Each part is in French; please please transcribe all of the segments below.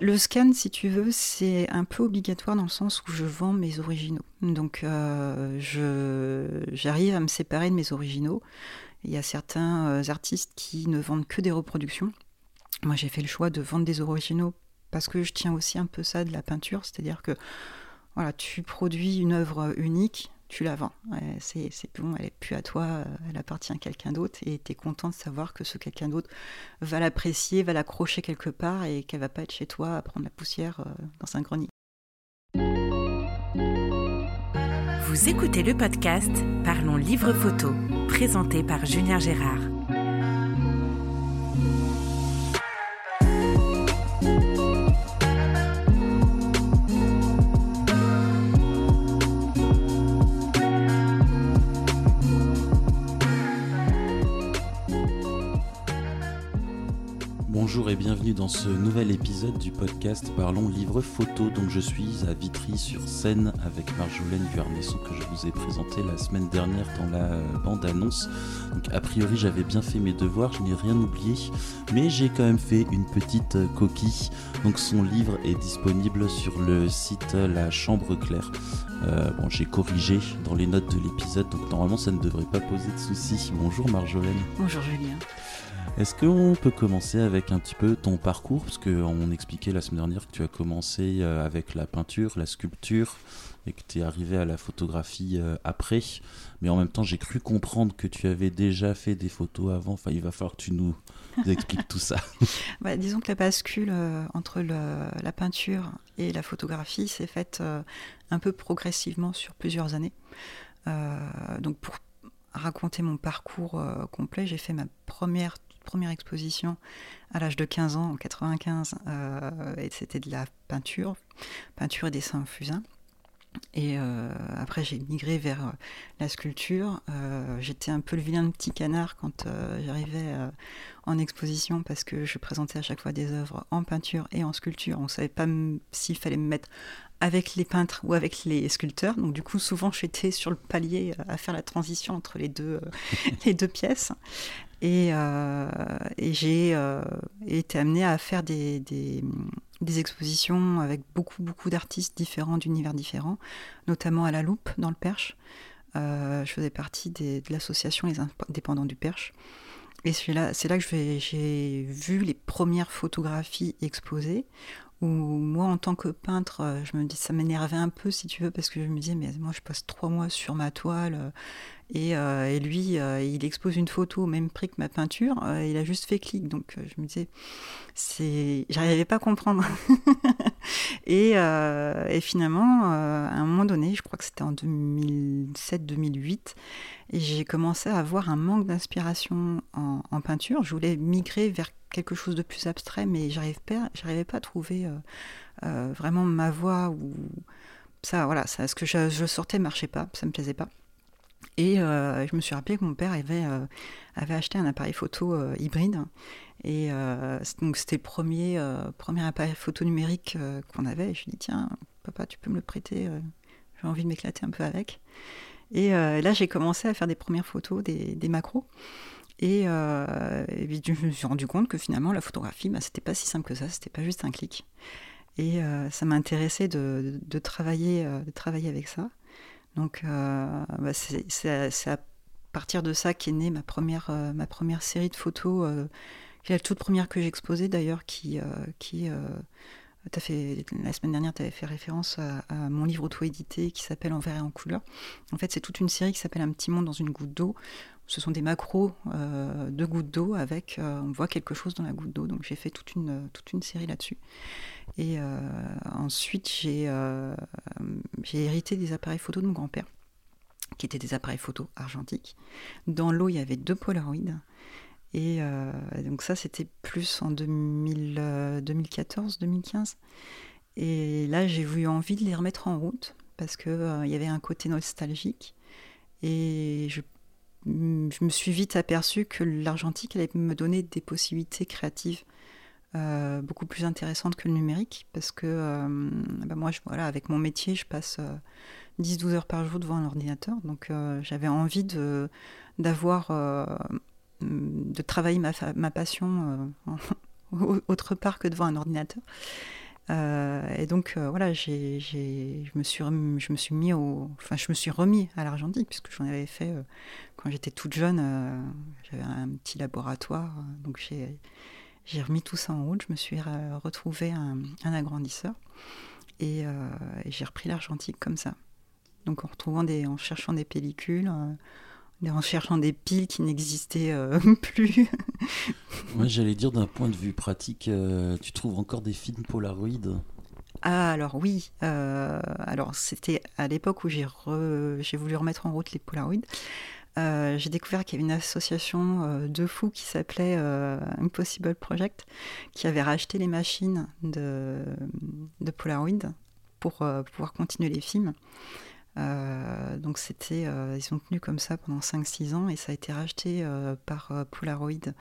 Le scan, si tu veux, c'est un peu obligatoire dans le sens où je vends mes originaux. Donc, euh, j'arrive à me séparer de mes originaux. Il y a certains euh, artistes qui ne vendent que des reproductions. Moi, j'ai fait le choix de vendre des originaux parce que je tiens aussi un peu ça de la peinture, c'est-à-dire que voilà, tu produis une œuvre unique, tu la. C'est bon, elle est plus à toi, euh, elle appartient à quelqu'un d'autre et tu es content de savoir que ce quelqu'un d'autre va l'apprécier, va l'accrocher quelque part et qu'elle va pas être chez toi à prendre la poussière euh, dans un grenier. Vous écoutez le podcast Parlons Livre Photo, présenté par Julien Gérard. Bonjour et bienvenue dans ce nouvel épisode du podcast Parlons Livre Photo. Donc je suis à Vitry sur scène avec Marjolaine Vuarnesson que je vous ai présenté la semaine dernière dans la bande-annonce. Donc a priori j'avais bien fait mes devoirs, je n'ai rien oublié, mais j'ai quand même fait une petite coquille. Donc son livre est disponible sur le site La Chambre Claire. Euh, bon, j'ai corrigé dans les notes de l'épisode, donc normalement ça ne devrait pas poser de soucis. Bonjour Marjolaine. Bonjour Julien. Est-ce qu'on peut commencer avec un petit peu ton parcours? Parce qu'on expliquait la semaine dernière que tu as commencé euh, avec la peinture, la sculpture, et que tu es arrivé à la photographie euh, après. Mais en même temps, j'ai cru comprendre que tu avais déjà fait des photos avant. Enfin, il va falloir que tu nous expliques tout ça. Bah, disons que la bascule euh, entre la peinture et la photographie s'est faite un peu progressivement sur plusieurs années. donc pour raconter mon parcours complet, j'ai fait ma première première exposition à l'âge de 15 ans, en 95, euh, et c'était de la peinture, peinture et dessin fusain. Et euh, après, j'ai migré vers euh, la sculpture. J'étais un peu le vilain petit canard quand j'arrivais en exposition parce que je présentais à chaque fois des œuvres en peinture et en sculpture. On ne savait pas s'il fallait me mettre avec les peintres ou avec les sculpteurs. Donc du coup, souvent, j'étais sur le palier à faire la transition entre les deux, les deux pièces. Et, euh, j'ai euh, été amenée à faire des, expositions avec beaucoup, beaucoup d'artistes différents, d'univers différents, notamment à la Loupe, dans le Perche. Euh, je faisais partie de l'association Les Indépendants du Perche. Et c'est là, là que j'ai vu les premières photographies exposées, où moi, en tant que peintre, je me dis, ça m'énervait un peu, si tu veux, parce que je me disais, mais moi, je passe trois mois sur ma toile, euh, et, lui, euh, il expose une photo au même prix que ma peinture. Euh, il a juste fait clic. Donc je me disais, j'arrivais pas à comprendre. et, finalement, à un moment donné, je crois que c'était en 2007-2008, et j'ai commencé à avoir un manque d'inspiration en, peinture. Je voulais migrer vers quelque chose de plus abstrait, mais j'arrivais pas, pas à trouver vraiment ma voix ou ça, voilà, ce que je, je sortais marchait pas, ça me plaisait pas. Et euh, je me suis rappelé que mon père avait, euh, acheté un appareil photo euh, hybride. Et donc c'était le premier, premier appareil photo numérique qu'on avait. Et je lui ai dit, tiens, papa, tu peux me le prêter J'ai envie de m'éclater un peu avec. Et là, j'ai commencé à faire des premières photos, des, des macros. Et, je me suis rendu compte que finalement, la photographie, bah, c'était pas si simple que ça, c'était pas juste un clic. Et ça m'intéressait de, de, travailler, de travailler avec ça. Donc euh, bah, c'est à partir de ça qu'est née ma première, euh, ma première série de photos, euh, qui est la toute première que j'ai exposée d'ailleurs, qui, qui la semaine dernière, tu avais fait référence à, mon livre auto-édité qui s'appelle En verre et en couleur. En fait, c'est toute une série qui s'appelle Un petit monde dans une goutte d'eau. Ce sont des macros de gouttes d'eau avec, on voit quelque chose dans la goutte d'eau. Donc j'ai fait toute une, série là-dessus. Et euh, ensuite, euh, j'ai hérité des appareils photo de mon grand-père, qui étaient des appareils photo argentiques. Dans l'eau, il y avait deux Polaroids. Et euh, donc ça, c'était plus en 2014-2015. Et là, j'ai eu envie de les remettre en route parce qu'il il y avait un côté nostalgique. Et je, je, me suis vite aperçu que l'argentique allait me donner des possibilités créatives euh, beaucoup plus intéressante que le numérique parce que euh, bah, moi, voilà, avec mon métier, je passe 10-12 euh, heures par jour devant un ordinateur. Donc j'avais envie d'avoir, de travailler ma, passion autre part que devant un ordinateur. et donc voilà, j'ai, je me suis remis, je me suis mis au, enfin je me suis remis à l'argentique puisque j'en avais fait quand j'étais toute jeune. j'avais un petit laboratoire, donc j'ai remis tout ça en route. Je me suis retrouvé un, un agrandisseur et, j'ai repris l'argentique comme ça. Donc en retrouvant des, en cherchant des pellicules, en cherchant des piles qui n'existaient euh, plus. Moi, j'allais dire d'un point de vue pratique, euh, tu trouves encore des films Polaroid? Ah alors oui, euh, alors c'était à l'époque où j'ai voulu remettre en route les Polaroid. j'ai découvert qu'il y avait une association de fous qui s'appelait Impossible Project, qui avait racheté les machines de, de Polaroid pour pouvoir continuer les films. Euh, donc c'était, euh, ils ont tenu comme ça pendant 5-6 ans et ça a été racheté euh, par Polaroid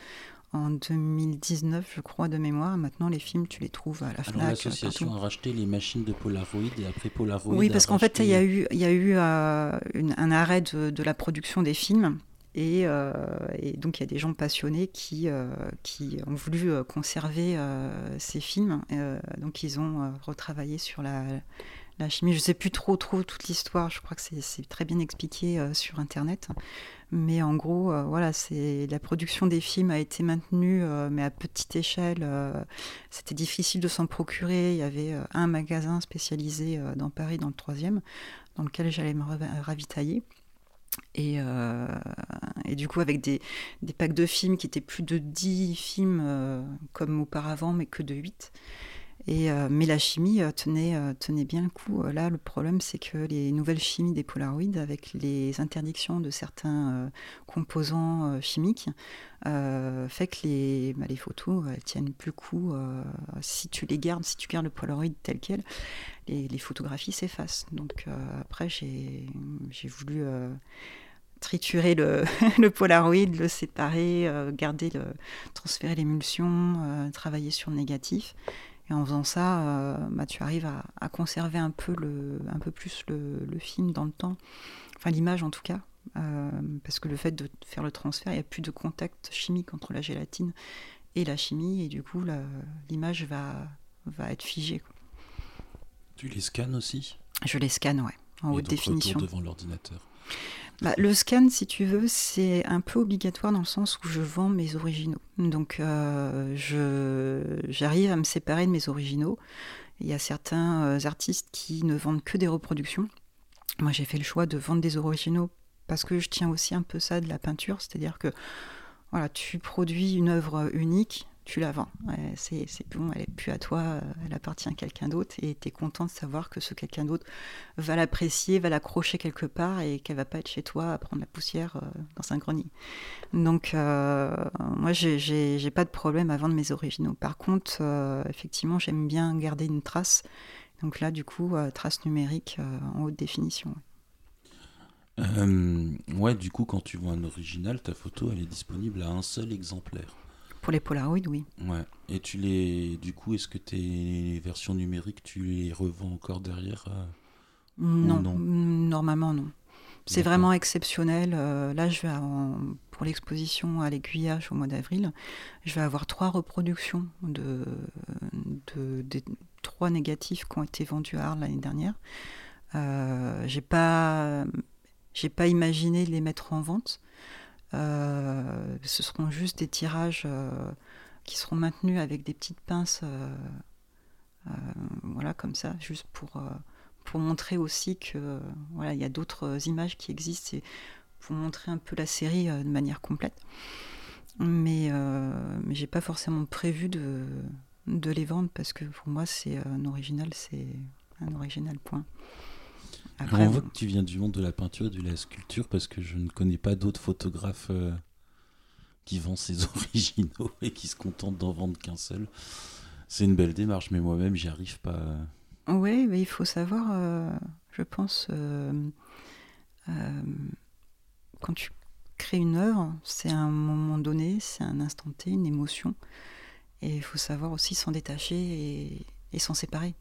en 2019, je crois, de mémoire. Maintenant, les films, tu les trouves à la FNAC. L'association a racheté les machines de Polaroid et après Polaroid. Oui, parce qu'en fait, il y a eu, il y a eu un arrêt de, la production des films. Et, et donc, il y a des gens passionnés qui, qui ont voulu conserver ces films. donc, ils ont retravaillé sur la, la chimie. Je ne sais plus trop, trop toute l'histoire. Je crois que c'est très bien expliqué euh, sur Internet. Mais en gros, euh, voilà, c'est la production des films a été maintenue, euh, mais à petite échelle. C'était difficile de s'en procurer. Il y avait un magasin spécialisé dans Paris, dans le troisième, dans lequel j'allais me ravitailler. Et, du coup, avec des, packs de films qui étaient plus de 10 films comme auparavant, mais que de 8. Euh, mais la chimie euh, tenait, euh, tenait bien le coup. Là, le problème, c'est que les nouvelles chimies des polaroïdes, avec les interdictions de certains composants chimiques, fait que les, bah, photos, elles tiennent plus le coup. si tu les gardes, si tu gardes le polaroid tel quel, les, les photographies s'effacent. Donc après, j'ai voulu triturer le, le, Polaroid, le séparer, garder le, transférer l'émulsion, travailler sur le négatif. Et en faisant ça, euh, bah, tu arrives à, conserver un peu, le, un peu plus le, film dans le temps, enfin l'image en tout cas, euh, parce que le fait de faire le transfert, il n'y a plus de contact chimique entre la gélatine et la chimie, et du coup l'image va, va être figée. Tu les scannes aussi? Je les scanne, ouais, en haute définition. devant l'ordinateur. Bah, le scan, si tu veux, c'est un peu obligatoire dans le sens où je vends mes originaux. Donc, euh, j'arrive à me séparer de mes originaux. Il y a certains euh, artistes qui ne vendent que des reproductions. Moi, j'ai fait le choix de vendre des originaux parce que je tiens aussi un peu ça de la peinture, c'est-à-dire que tu produis une œuvre unique, tu la vends. C'est bon, elle n'est plus à toi, euh, elle appartient à quelqu'un d'autre et tu es content de savoir que ce quelqu'un d'autre va l'apprécier, va l'accrocher quelque part et qu'elle va pas être chez toi à prendre la poussière euh, dans un grenier. Donc, euh, moi, j'ai pas de problème à vendre mes originaux. Par contre, effectivement, j'aime bien garder une trace. Donc là, du coup, trace numérique en haute définition. ouais, du coup, quand tu vois un original, ta photo, elle est disponible à un seul exemplaire. Pour les Polaroid, oui. Ouais. Et tu les, du coup, est-ce que tes versions numériques, tu les revends encore derrière euh, non, normalement non. C'est vraiment exceptionnel. Euh, là, je vais pour l'exposition à l'aiguillage au mois d'avril, je vais avoir trois reproductions de, de, trois négatifs qui ont été vendus à Arles l'année dernière. Euh, j'ai pas, j'ai pas imaginé les mettre en vente. Euh, ce seront juste des tirages euh, qui seront maintenus avec des petites pinces, euh, voilà, comme ça, juste pour, pour montrer aussi que voilà, il y a d'autres images qui existent et pour montrer un peu la série de manière complète. Mais, mais j'ai pas forcément prévu de, de les vendre parce que pour moi, c'est un original, c'est un original point on voit que tu viens du monde de la peinture et de la sculpture parce que je ne connais pas d'autres photographes euh, qui vendent ses originaux et qui se contentent d'en vendre qu'un seul. C'est une belle démarche, mais moi-même, j'y arrive pas. Oui, mais il faut savoir, euh, je pense, euh, quand tu crées une œuvre, c'est un moment donné, c'est un instant T, une émotion. Et il faut savoir aussi s'en détacher et, et s'en séparer.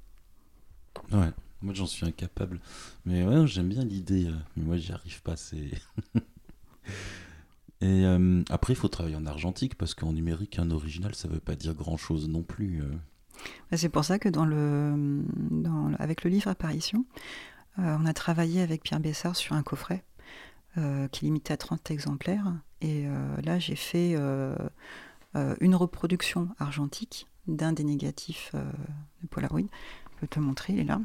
Ouais. Moi, j'en suis incapable. Mais ouais, j'aime bien l'idée. Euh, mais moi, j'y arrive pas. C'est. Et euh, après, il faut travailler en argentique parce qu'en numérique, un original, ça veut pas dire grand chose non plus. Euh. Bah, c'est pour ça que dans le, avec le livre Apparition, on a travaillé avec Pierre Bessard sur un coffret qui est limité à 30 exemplaires. Et là, j'ai fait une reproduction argentique d'un des négatifs de Polaroid. Je peux te montrer, il est là.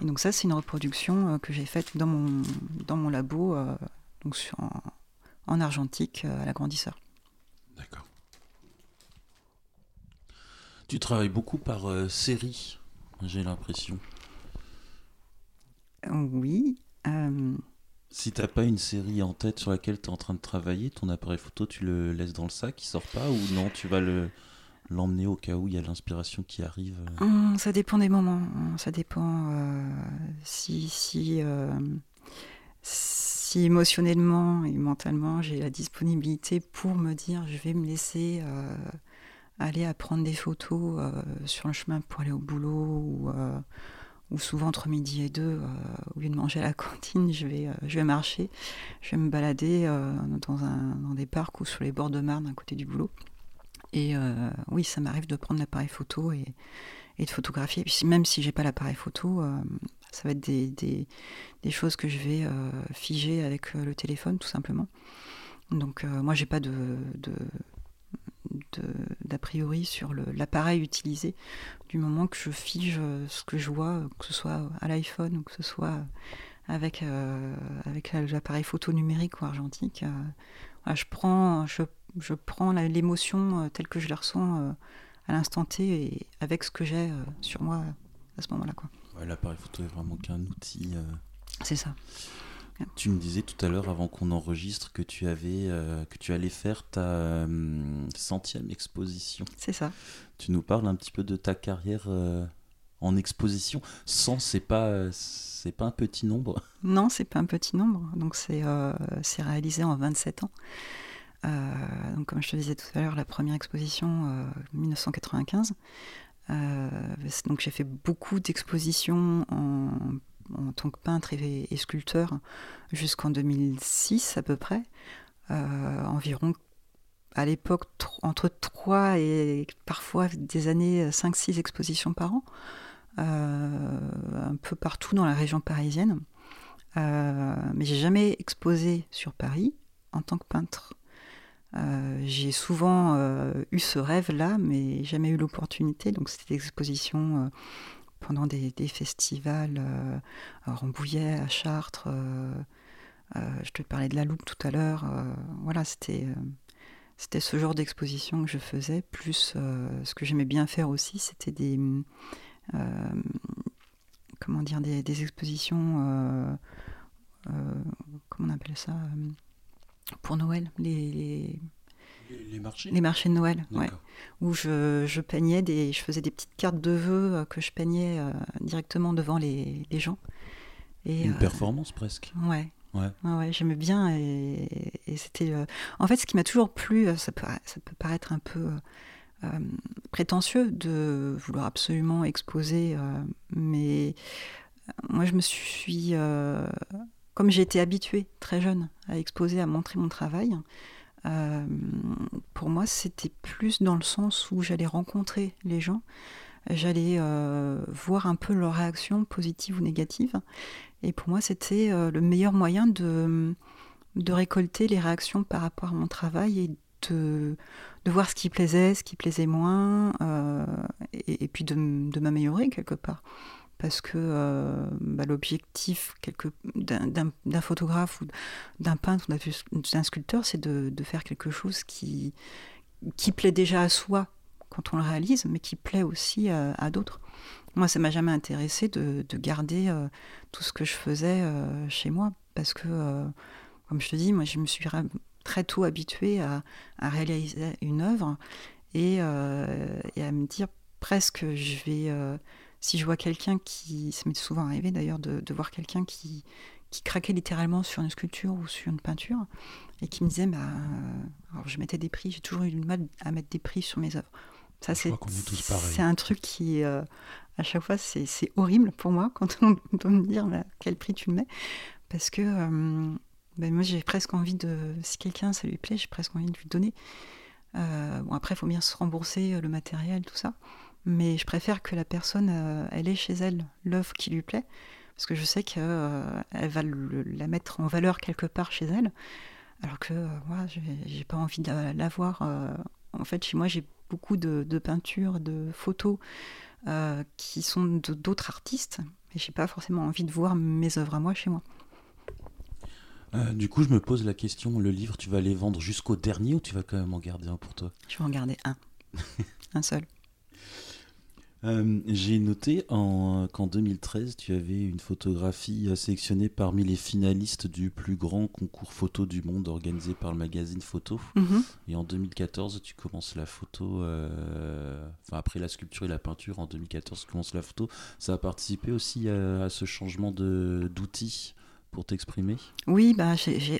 Et donc ça, c'est une reproduction que j'ai faite dans mon, dans mon labo, donc sur, en argentique à l'agrandisseur. D'accord. Tu travailles beaucoup par euh, série, j'ai l'impression. Oui. Euh... Si t'as pas une série en tête sur laquelle tu es en train de travailler, ton appareil photo, tu le laisses dans le sac, il sort pas, ou non, tu vas le l'emmener au cas où il y a l'inspiration qui arrive euh? hum, Ça dépend des moments. Ça dépend euh, si si, si émotionnellement et mentalement j'ai la disponibilité pour me dire je vais me laisser aller à prendre des photos euh, sur le chemin pour aller au boulot ou, euh, ou souvent entre midi et deux, euh, au lieu de manger à la cantine, je vais, je vais marcher, je vais me balader dans, un, dans des parcs ou sur les bords de Marne à côté du boulot. Et oui, ça m'arrive de prendre l'appareil photo et, et, de photographier. même si j'ai pas l'appareil photo, ça va être des, des, choses que je vais figer avec le téléphone, tout simplement. Donc moi, j'ai pas de, de d'a priori sur l'appareil utilisé du moment que je fige euh, ce que je vois, que ce soit à l'iPhone ou que ce soit avec, euh, avec l'appareil photo numérique ou argentique. Euh, je prends, je, je prends l'émotion telle que je la ressens à l'instant T et avec ce que j'ai sur moi à ce moment-là. l'appareil photo est vraiment qu'un outil. C'est ça. Tu me disais tout à l'heure, avant qu'on enregistre, que tu avais, euh, que tu allais faire ta euh, centième exposition. C'est ça. Tu nous parles un petit peu de ta carrière euh, en exposition. 100, c'est pas, c'est pas un petit nombre. Non, c'est pas un petit nombre. Donc c'est, c'est réalisé en 27 ans. Donc comme je te disais tout à l'heure, la première exposition 1995. donc j'ai fait beaucoup d'expositions en tant que peintre et, sculpteur jusqu'en 2006 à peu près. Euh, environ à l'époque entre 3 et parfois des années 5-6 expositions par an, euh, un peu partout dans la région parisienne. Euh, mais j'ai jamais exposé sur Paris en tant que peintre. J'ai souvent eu ce rêve-là, mais jamais eu l'opportunité. Donc c'était des expositions pendant des, festivals euh, à Rambouillet, à Chartres. Euh, euh, je te parlais de la loupe tout à l'heure. voilà, c'était c'était ce genre d'exposition que je faisais. Plus ce que j'aimais bien faire aussi, c'était des comment dire des expositions. comment on appelle ça pour Noël les les marchés Les marchés de Noël, ouais. Où je, je, peignais des, je faisais des petites cartes de vœux euh, que je peignais euh, directement devant les, les gens. Et, Une euh, performance presque. Ouais. Ouais. ouais, j'aimais bien et, et c'était. En fait, ce qui m'a toujours plu, ça peut, ça peut paraître un peu prétentieux de vouloir absolument exposer, mais moi, je me suis, comme été habituée très jeune à exposer, à montrer mon travail. Euh, pour moi, c'était plus dans le sens où j'allais rencontrer les gens, j'allais euh, voir un peu leurs réactions positives ou négatives. Et pour moi, c'était euh, le meilleur moyen de, de récolter les réactions par rapport à mon travail et de, voir ce qui plaisait, ce qui plaisait moins, et, puis de m'améliorer quelque part parce que euh, bah, l'objectif d'un photographe ou d'un peintre ou d'un sculpteur, c'est de, faire quelque chose qui, plaît déjà à soi quand on le réalise, mais qui plaît aussi à, d'autres. Moi, ça m'a jamais intéressé de, garder euh, tout ce que je faisais euh, chez moi, parce que, comme je te dis, moi, je me suis très tôt habituée à, réaliser une œuvre et, et, à me dire presque je vais si je vois quelqu'un qui, ça m'est souvent arrivé d'ailleurs de, voir quelqu'un qui, qui craquait littéralement sur une sculpture ou sur une peinture et qui me disait, bah, alors je mettais des prix, j'ai toujours eu du mal à mettre des prix sur mes œuvres. Ça, c'est, c'est un truc qui, euh, à chaque fois, c'est, horrible pour moi quand on doit me dire bah, quel prix tu le mets. Parce que euh, ben, moi, j'ai presque envie de. Si quelqu'un, ça lui plaît, j'ai presque envie de lui donner. Euh, bon, après, il faut bien se rembourser le matériel, tout ça. Mais je préfère que la personne, elle ait chez elle l'œuvre qui lui plaît, parce que je sais qu'elle va la mettre en valeur quelque part chez elle, alors que moi, j'ai pas envie de l'avoir. en fait, chez moi, j'ai beaucoup de, de peintures, de photos qui sont d'autres artistes, mais j'ai pas forcément envie de voir mes œuvres à moi chez moi. Euh, du coup, je me pose la question, le livre, tu vas les vendre jusqu'au dernier ou tu vas quand même en garder un pour toi? Je vais en garder un. un seul. Euh, j'ai noté qu'en 2013, tu avais une photographie sélectionnée parmi les finalistes du plus grand concours photo du monde organisé par le magazine Photo. Mhm. Et en 2014, tu commences la photo, euh, enfin après la sculpture et la peinture, en 2014, tu commences la photo. Ça a participé aussi à, à ce changement d'outils pour t'exprimer Oui, bah,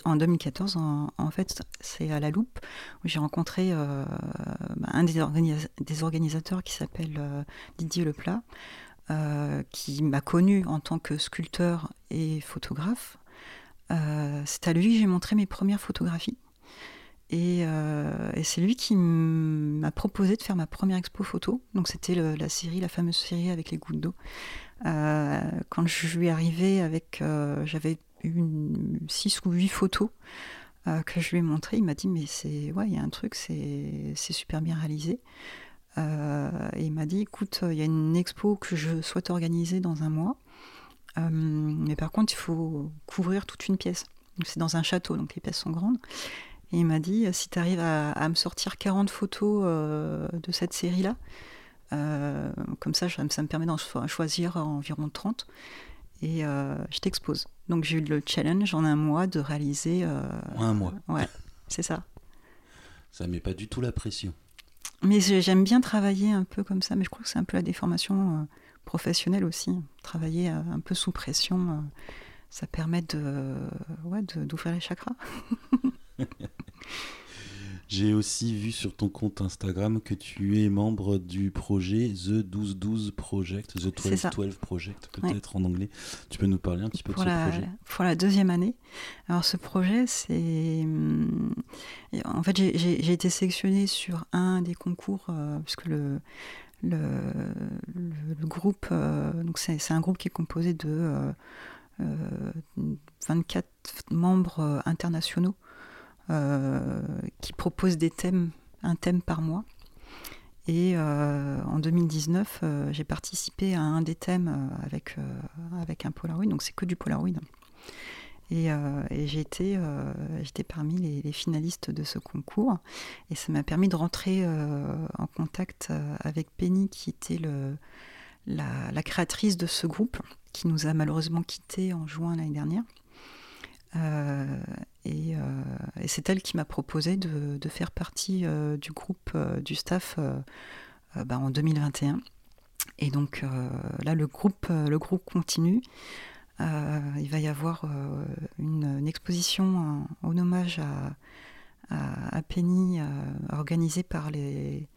en 2014, en, fait, c'est à la loupe où j'ai rencontré euh, bah, un des, organisateurs qui s'appelle euh, Didier Leplat, euh, qui m'a connu en tant que sculpteur et photographe. c'est à lui que j'ai montré mes premières photographies. Et, c'est lui qui m'a proposé de faire ma première expo photo. Donc c'était la série, la fameuse série avec les gouttes d'eau. Euh, quand je lui ai arrivé avec, euh, j'avais une 6 ou 8 photos euh, que je lui ai montrées, il m'a dit mais c'est ouais il y a un truc c'est super bien réalisé. et il m'a dit écoute il y a une expo que je souhaite organiser dans un mois, mais par contre il faut couvrir toute une pièce. C'est dans un château donc les pièces sont grandes. Et il m'a dit si tu arrives à, me sortir 40 photos de cette série là, euh, comme ça, ça me permet d'en choisir environ 30 et euh, je t'expose. Donc j'ai eu le challenge en un mois de réaliser. Euh, un mois. Ouais, c'est ça. Ça met pas du tout la pression. Mais j'aime bien travailler un peu comme ça, mais je crois que c'est un peu la déformation professionnelle aussi. Travailler un peu sous pression, ça permet de, ouais, d'ouvrir les chakras. J'ai aussi vu sur ton compte Instagram que tu es membre du projet The 1212 Project, The 1212 Project peut-être en anglais. Tu peux nous parler un petit peu pour de ce projet? Pour la deuxième année. Alors ce projet, c'est... Hum, en fait, j'ai été sélectionnée sur un des concours, euh, puisque le, le, le, groupe, euh, donc c'est un groupe qui est composé de 24 euh, membres internationaux qui propose des thèmes, un thème par mois. Et euh, en 2019, euh, j'ai participé à un des thèmes avec, avec un Polaroid, donc c'est que du Polaroid. Et, j'étais parmi les, finalistes de ce concours. Et ça m'a permis de rentrer en contact avec Penny, qui était le, la, la, créatrice de ce groupe, qui nous a malheureusement quittés en juin l'année dernière. Euh, euh, et, c'est elle qui m'a proposé de, faire partie euh, du groupe, du staff bah, en 2021. Et donc là, le groupe, le groupe continue. il va y avoir une, exposition en, hommage à, Penny, organisée par les,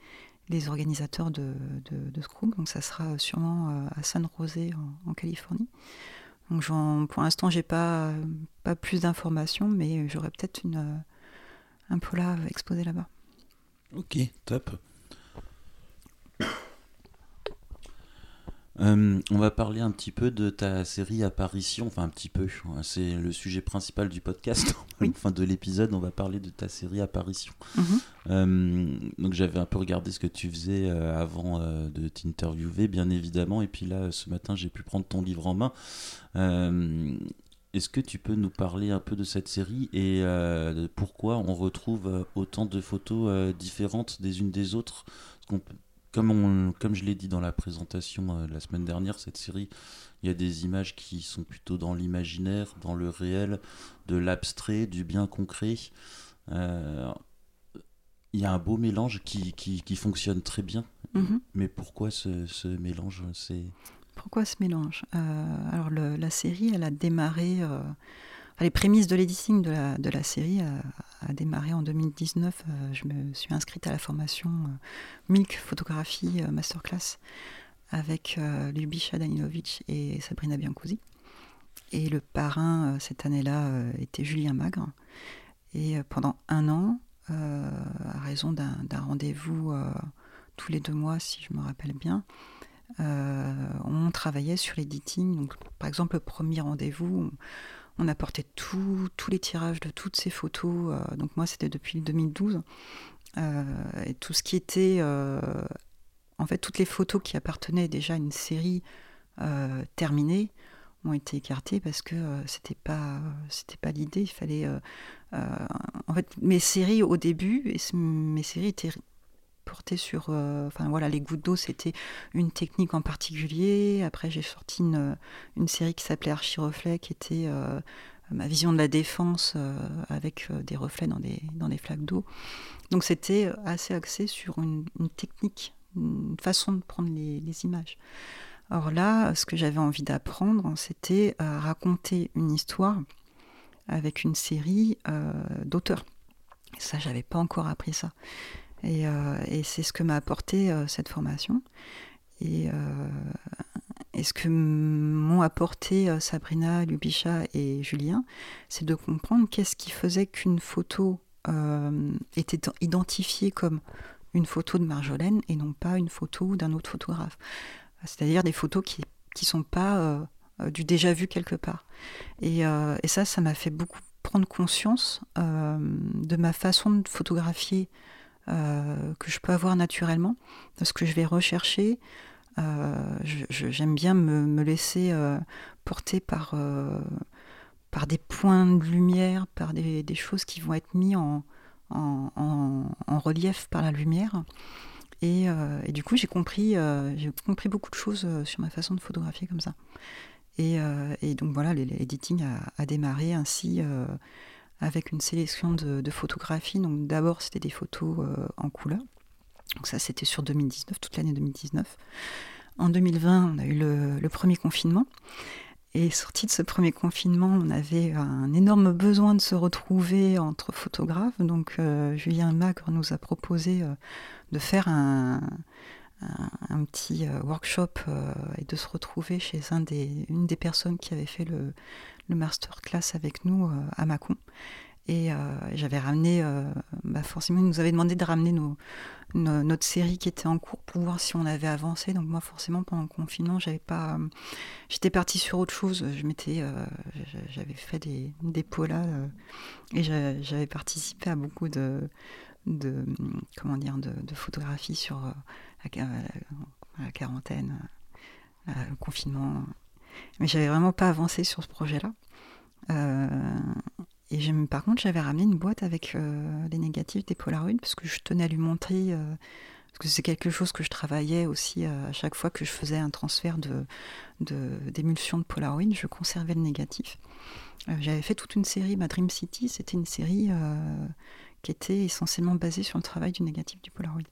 les organisateurs de, de, ce groupe. Donc ça sera sûrement à San José en Californie. Donc pour l'instant, j'ai pas, pas plus d'informations, mais j'aurais peut-être une, un pola exposé là-bas. Ok, top. Euh, on va parler un petit peu de ta série Apparition, enfin un petit peu, c'est le sujet principal du podcast, enfin de l'épisode, on va parler de ta série Apparition. Mhm. Euh, donc j'avais un peu regardé ce que tu faisais euh, avant de t'interviewer, bien évidemment, et puis là ce matin j'ai pu prendre ton livre en main. Est-ce que tu peux nous parler un peu de cette série et de pourquoi on retrouve autant de photos différentes des unes des autres? Comme, comme je l'ai dit dans la présentation euh, la semaine dernière, cette série, il y a des images qui sont plutôt dans l'imaginaire, dans le réel, de l'abstrait, du bien concret. Euh, il y a un beau mélange qui, qui, fonctionne très bien. Mhm. Mais pourquoi ce, ce mélange c'est... Pourquoi ce mélange? Euh, Alors la série, elle a démarré les prémices de l'éditing de la, série a, démarré en 2019. Euh, je me suis inscrite à la formation euh, Milk Photographie euh, Masterclass avec Lubisha Danilovic et Sabrina Biancousi. Et le parrain cette année-là était Julien Magre. Et pendant un an, à raison d'un rendez-vous tous les deux mois, si je me rappelle bien, on travaillait sur l'editing. Donc, par exemple, le premier rendez-vous, apportait tous les tirages de toutes ces photos. donc moi, c'était depuis 2012. et tout ce qui était en fait, toutes les photos qui appartenaient déjà à une série euh, terminée ont été écartées parce que euh, c'était pas pas l'idée. Il fallait euh, en fait mes séries au début mes séries étaient portées sur enfin voilà les gouttes d'eau c'était une technique en particulier. Après j'ai sorti une, une série qui s'appelait Archireflet qui était ma vision de la défense avec des reflets dans des, dans des flaques d'eau. Donc c'était assez axé sur une, technique une façon de prendre les, images. Or là, ce que j'avais envie d'apprendre, c'était raconter une histoire avec une série euh, d'auteurs. Ça, j'avais pas encore appris ça. Et, euh, c'est ce que m'a apporté euh, cette formation. Et, et, ce que m'ont apporté Sabrina, Lubisha et Julien, c'est de comprendre qu'est-ce qui faisait qu'une photo était identifiée comme une photo de Marjolaine et non pas une photo d'un autre photographe. C'est-à-dire des photos qui ne sont pas euh, euh, du déjà vu quelque part. Euh, et, ça, ça m'a fait beaucoup prendre conscience de ma façon de photographier que je peux avoir naturellement, ce que je vais rechercher. J'aime bien me, laisser porter par, par des points de lumière, par des, des choses qui vont être mis en, en, relief par la lumière. Et, euh, du coup, j'ai compris, euh, j'ai compris beaucoup de choses euh, sur ma façon de photographier comme ça. Et, donc voilà, l'editing a, démarré ainsi avec une sélection de, photographies. Donc d'abord, c'était des photos en couleur. Donc ça, c'était sur 2019, toute l'année 2019. En 2020, on a eu le premier confinement. Et sorti de ce premier confinement, on avait un énorme besoin de se retrouver entre photographes. Donc euh, Julien Macre nous a proposé euh, de faire un, petit euh, workshop et de se retrouver chez une des personnes qui avait fait le, le masterclass avec nous à Mâcon. Et j'avais ramené, bah forcément, il nous avait demandé de ramener notre série qui était en cours pour voir si on avait avancé. Donc moi, forcément, pendant le confinement, j'avais pas, j'étais partie sur autre chose. Je m'étais, euh, j'avais fait des, des polas euh, et j'avais participé à beaucoup de, de comment dire, de, de photographies sur euh, la, quarantaine, le confinement. Mais j'avais vraiment pas avancé sur ce projet-là. Et par contre, j'avais ramené une boîte avec euh, les négatifs des Polaroids parce que je tenais à lui montrer, euh, parce que c'est quelque chose que je travaillais aussi euh, à chaque fois que je faisais un transfert de, d'émulsion de, Polaroid, je conservais le négatif. j'avais fait toute une série, ma Dream City, c'était une série qui était essentiellement basée sur le travail du négatif du Polaroid.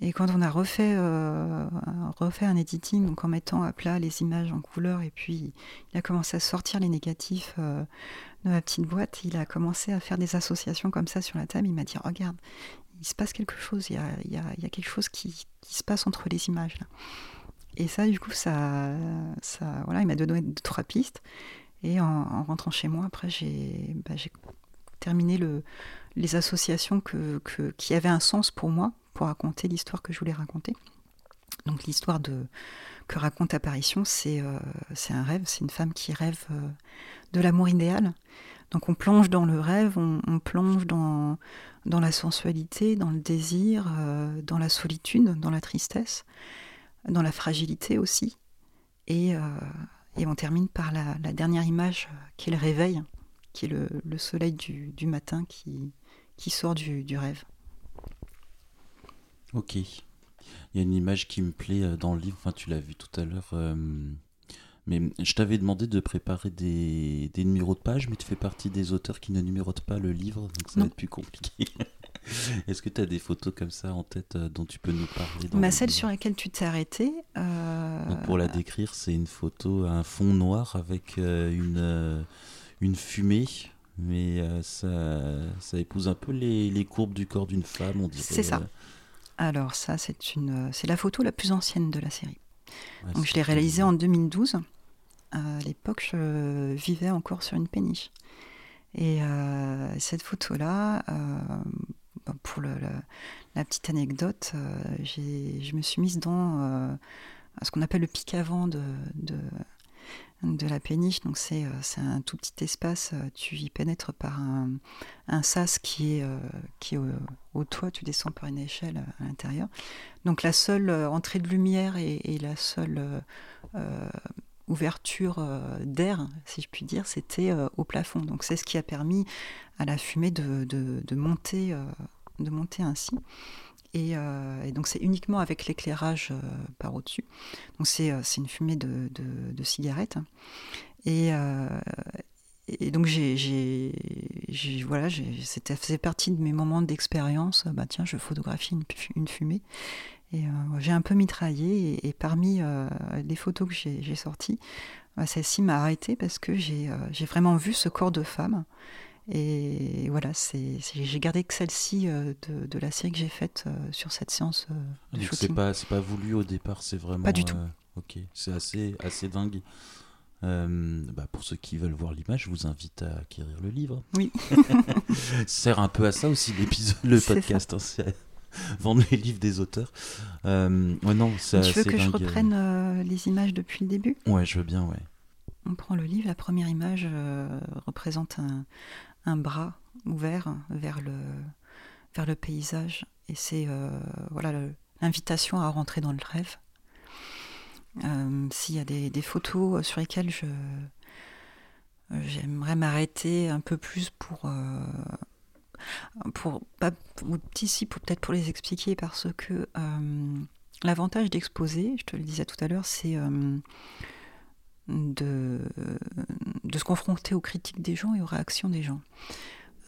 Et quand on a refait, refait un editing, donc en mettant à plat les images en couleur, et puis il a commencé à sortir les négatifs de ma petite boîte, il a commencé à faire des associations comme ça sur la table. Il m'a dit Regarde, il se passe quelque chose, il y a, quelque chose qui, se passe entre les images. Là. Et ça, du coup, ça, voilà, il m'a donné deux, trois pistes. Et en, rentrant chez moi, après, j'ai bah, terminé le, les associations qui avaient un sens pour moi, pour raconter l'histoire que je voulais raconter. Donc l'histoire que raconte Apparition, c'est euh, c'est un rêve, c'est une femme qui rêve euh, de l'amour idéal. Donc on plonge dans le rêve, on, plonge dans, dans la sensualité, dans le désir, euh, dans la solitude, dans la tristesse, dans la fragilité aussi. Et, et on termine par la, dernière image qui est le réveil, qui est le, le soleil du, du, matin qui, qui sort du, du rêve. Ok. Il y a une image qui me plaît euh, dans le livre, enfin, tu l'as vu tout à l'heure. Euh, mais je t'avais demandé de préparer des, des, numéros de page, mais tu fais partie des auteurs qui ne numérotent pas le livre, donc ça va être plus compliqué. Est-ce que tu as des photos comme ça en tête euh, dont tu peux nous parler bah, Celle sur laquelle tu t'es arrêté. pour la décrire, c'est une photo, un fond noir avec une, une fumée, mais ça, ça épouse un peu les, les courbes du corps d'une femme, on dirait. C'est ça. Alors ça, c'est une, c'est la photo la plus ancienne de la série. Donc je l'ai réalisée en 2012. À l'époque, je vivais encore sur une péniche. Et euh, cette photo-là, euh, bah, pour la, petite anecdote, je me suis mise dans ce qu'on appelle le pic avant de, de la péniche. Donc c'est un tout petit espace. Tu y pénètres par un, sas qui est, est au, toit. Tu descends par une échelle à l'intérieur. Donc la seule entrée de lumière et, la seule ouverture d'air, si je puis dire, c'était au plafond. Donc c'est ce qui a permis à la fumée de, de monter, de monter ainsi. Euh, et, donc c'est uniquement avec l'éclairage euh, par au-dessus. Donc c'est euh, une fumée de, de, cigarette. Et, et donc j'ai voilà, c'était faisait partie de mes moments d'expérience. Bah tiens, je photographie une, fumée. Et j'ai un peu mitraillé. Et, parmi les photos que j'ai sorties, bah, celle-ci m'a arrêtée parce que j'ai vraiment vu ce corps de femme. Et voilà, c'est, j'ai gardé que celle-ci euh, de, la série que j'ai faite euh, sur cette séance euh, de Donc c'est pas, c'est pas voulu au départ, c'est vraiment. Pas du tout. ok, c'est assez, assez dingue. Bah pour ceux qui veulent voir l'image, je vous invite à acquérir le livre. Oui. ça sert un peu à ça aussi l'épisode, le podcast. Hein, vendre les livres des auteurs. ouais, non, Tu veux que je reprenne les images depuis le début? Ouais, je veux bien, ouais. On prend le livre, la première image représente un, un bras ouvert vers le, vers le paysage. Et c'est euh, voilà l'invitation à rentrer dans le rêve. Euh, s'il y a des, photos sur lesquelles je j'aimerais m'arrêter un peu plus pour euh, pas pour peut-être pour les expliquer parce que l'avantage d'exposer, je te le disais tout à l'heure, c'est de, de se confronter aux critiques des gens et aux réactions des gens.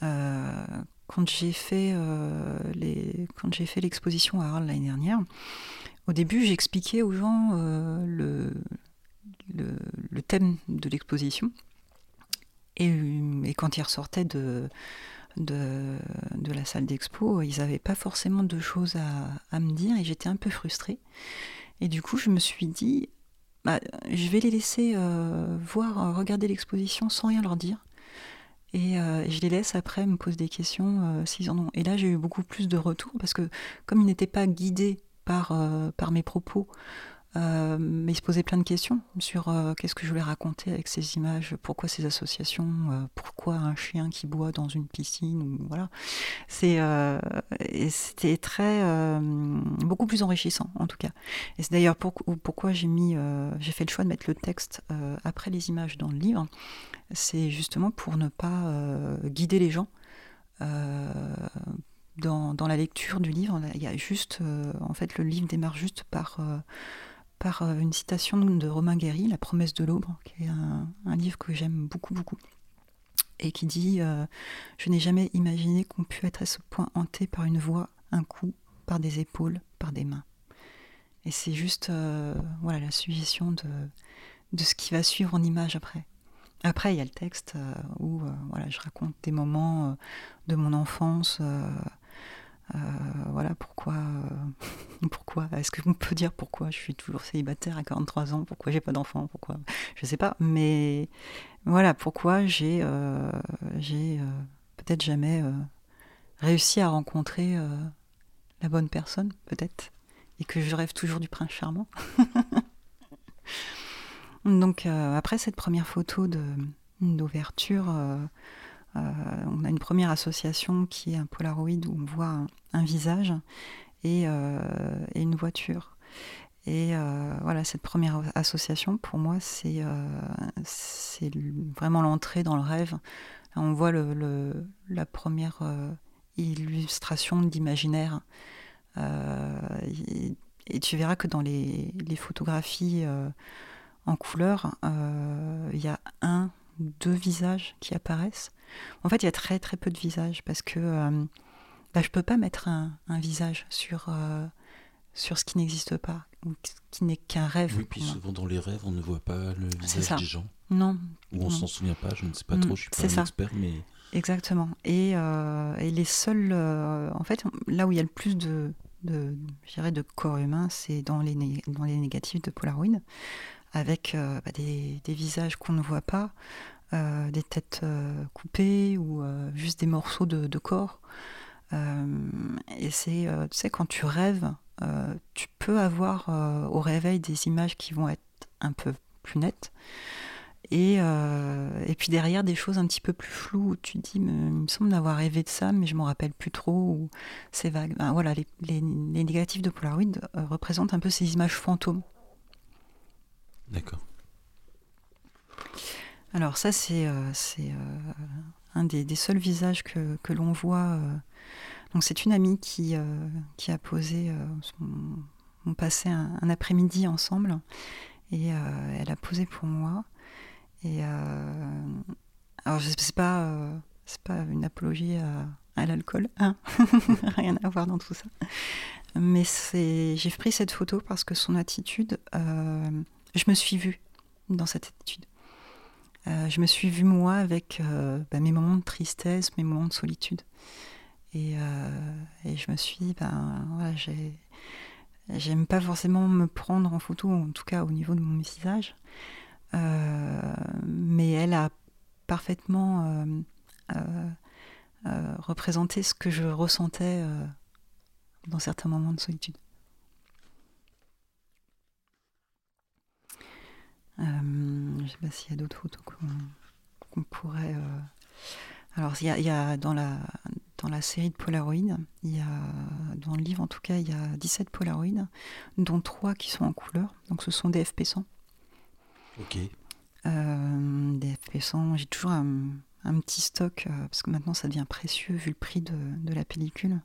Euh, quand j'ai fait euh, quand j'ai fait l'exposition à Arles l'année dernière, au début j'expliquais aux gens euh, le, le, thème de l'exposition et, et, quand ils ressortaient de, de, de la salle d'expo, ils n'avaient pas forcément de choses à, à me dire et j'étais un peu frustrée. Et du coup, je me suis dit, bah, je vais les laisser euh, voir, euh, regarder l'exposition sans rien leur dire. Et euh, je les laisse après me poser des questions s'ils en ont. Et là, j'ai eu beaucoup plus de retours parce que comme ils n'étaient pas guidés par, par mes propos, euh, mais il se posait plein de questions sur euh, qu'est-ce que je voulais raconter avec ces images, pourquoi ces associations, euh, pourquoi un chien qui boit dans une piscine, voilà. C'est, c'était très, beaucoup plus enrichissant en tout cas. Et c'est d'ailleurs pourquoi j'ai mis, j'ai fait le choix de mettre le texte après les images dans le livre. C'est justement pour ne pas guider les gens. Dans, dans, la lecture du livre, il y a juste, en fait, le livre démarre juste par par euh, une citation de Romain Guéry, La promesse de l'aube, qui est un, livre que j'aime beaucoup, beaucoup, et qui dit euh, Je n'ai jamais imaginé qu'on pût être à ce point hanté par une voix, un coup, par des épaules, par des mains. Et c'est juste euh, voilà la suggestion de, de ce qui va suivre en image après. Après, il y a le texte où voilà, je raconte des moments de mon enfance euh, voilà pourquoi. Euh, pourquoi Est-ce vous peut dire pourquoi je suis toujours célibataire à 43 ans? Pourquoi j'ai pas d'enfant? Pourquoi? Je sais pas. Mais voilà pourquoi j'ai euh, peut-être jamais réussi à rencontrer la bonne personne, peut-être, et que je rêve toujours du prince charmant. Donc après cette première photo d'ouverture, on a une première association qui est un Polaroid où on voit un, visage euh, et, une voiture. Et euh, voilà, cette première association, pour moi, c'est vraiment l'entrée dans le rêve. on voit la première illustration d'imaginaire. Et, tu verras que dans les, les photographies en couleur, il y a un, deux visages qui apparaissent. En fait, il y a très très peu de visages parce que euh, bah, je ne peux pas mettre un, visage sur, euh, sur ce qui n'existe pas ou qui n'est qu'un rêve. Oui, puis souvent dans les rêves, on ne voit pas le visage des gens. Non. Ou on s'en souvient pas, je ne sais pas trop, je suis pas un expert, mais. Exactement. Et, euh, et les seuls. en fait, là où il y a le plus de, de, de corps humain, c'est dans les, dans les négatifs de Polaroid, avec bah, des, des, visages qu'on ne voit pas, euh, des têtes euh, coupées ou euh, juste des morceaux de, corps. et c'est, tu sais, quand tu rêves, tu peux avoir au réveil des images qui vont être un peu plus nettes. Et, puis derrière des choses un petit peu plus floues où tu te dis, il me semble d'avoir rêvé de ça, mais je m'en rappelle plus trop, ou c'est vague. Ben, voilà, les, les, négatifs de Polaroid représentent un peu ces images fantômes. D'accord. Alors ça, c'est euh, euh, un des, seuls visages que, l'on voit. Euh. Donc c'est une amie qui, a posé, on, passait un, après-midi ensemble et elle a posé pour moi. Et alors c'est pas pas une apologie à, l'alcool, hein rien à voir dans tout ça. Mais j'ai pris cette photo parce que son attitude, je me suis vue dans cette attitude. Euh, je me suis vue moi avec euh, bah, mes moments de tristesse, mes moments de solitude. Et, euh, je me suis dit, ben, j'aime pas forcément me prendre en photo, en tout cas au niveau de mon visage. mais elle a parfaitement représenté ce que je ressentais dans certains moments de solitude. Euh, je ne sais pas s'il y a d'autres photos qu'on pourrait. Euh, alors, il y, a, dans, la, dans la série de Polaroid, il y a, dans le livre en tout cas, il y a 17 Polaroid, dont 3 qui sont en couleur. Donc, ce sont des FP100. Ok. Euh, des FP100, j'ai toujours un, petit stock, parce que maintenant ça devient précieux vu le prix de, de la pellicule.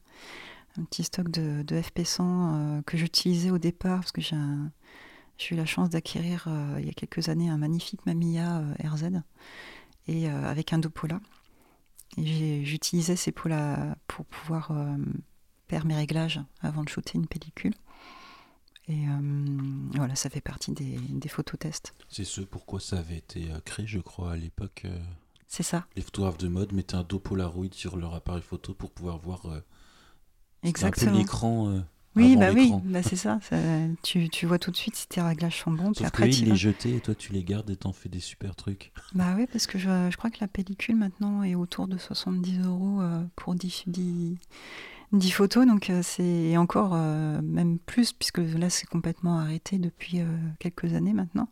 Un petit stock de, de FP100 que j'utilisais au départ, parce que j'ai un j'ai eu la chance d'acquérir euh, il y a quelques années un magnifique Mamiya euh, RZ et euh, avec un Dopola. J'utilisais ces polas pour pouvoir faire mes réglages avant de shooter une pellicule. Et voilà, ça fait partie des, des phototests. C'est ce pourquoi ça avait été créé, je crois, à l'époque. C'est ça. Les photographes de mode mettaient un dos Polaroid sur leur appareil photo pour pouvoir voir Exactement. un peu l'écran oui, bah oui, bah c'est ça. tu, tu, vois tout de suite si tes réglages sont bons. Sauf après, il les jeté et toi tu les gardes et t'en fais des super trucs. Bah oui, parce que je, je, crois que la pellicule maintenant est autour de 70 euros euh, pour 10, 10, 10 photos. Donc euh, c'est encore euh, même plus, puisque là c'est complètement arrêté depuis quelques années maintenant.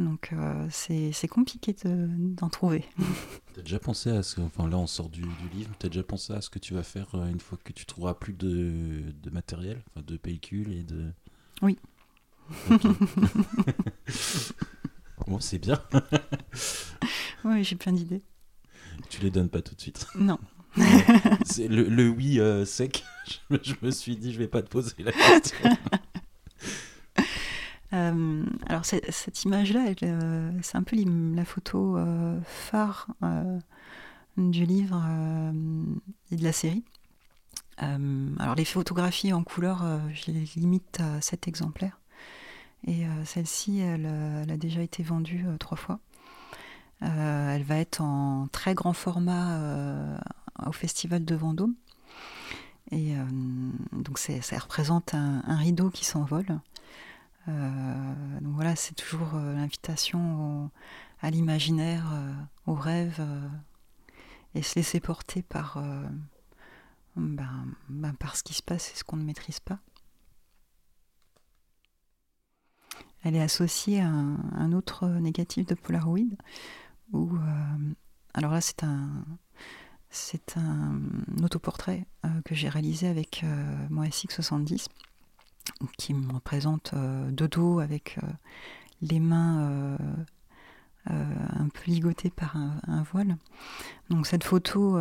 Donc euh, c'est compliqué d'en trouver. T'as déjà pensé à ce enfin là on sort du, livre, t'as déjà pensé à ce que tu vas faire euh, une fois que tu trouveras plus de, de matériel, enfin de pellicule et de... Oui. bon c'est bien. oui j'ai plein d'idées. Tu les donnes pas tout de suite Non. le, oui euh, sec, je, je me suis dit je vais pas te poser la question. Euh, alors cette image-là, euh, c'est un peu la photo euh, phare du livre et de la série. alors les photographies en couleur, je les limite à 7 exemplaires. Et celle-ci, elle, a déjà été vendue trois fois. elle va être en très grand format au Festival de Vendôme. Et donc ça représente un rideau qui s'envole. Euh, donc voilà, c'est toujours euh, l'invitation à l'imaginaire, euh, au rêve, et se laisser porter par, ben, ben, par ce qui se passe et ce qu'on ne maîtrise pas. Elle est associée à un, autre négatif de Polaroid, où, alors là c'est un, c'est un autoportrait que j'ai réalisé avec mon SX70 qui me représente euh, de dos avec euh, les mains euh, un peu ligotées par un, voile. Donc cette photo,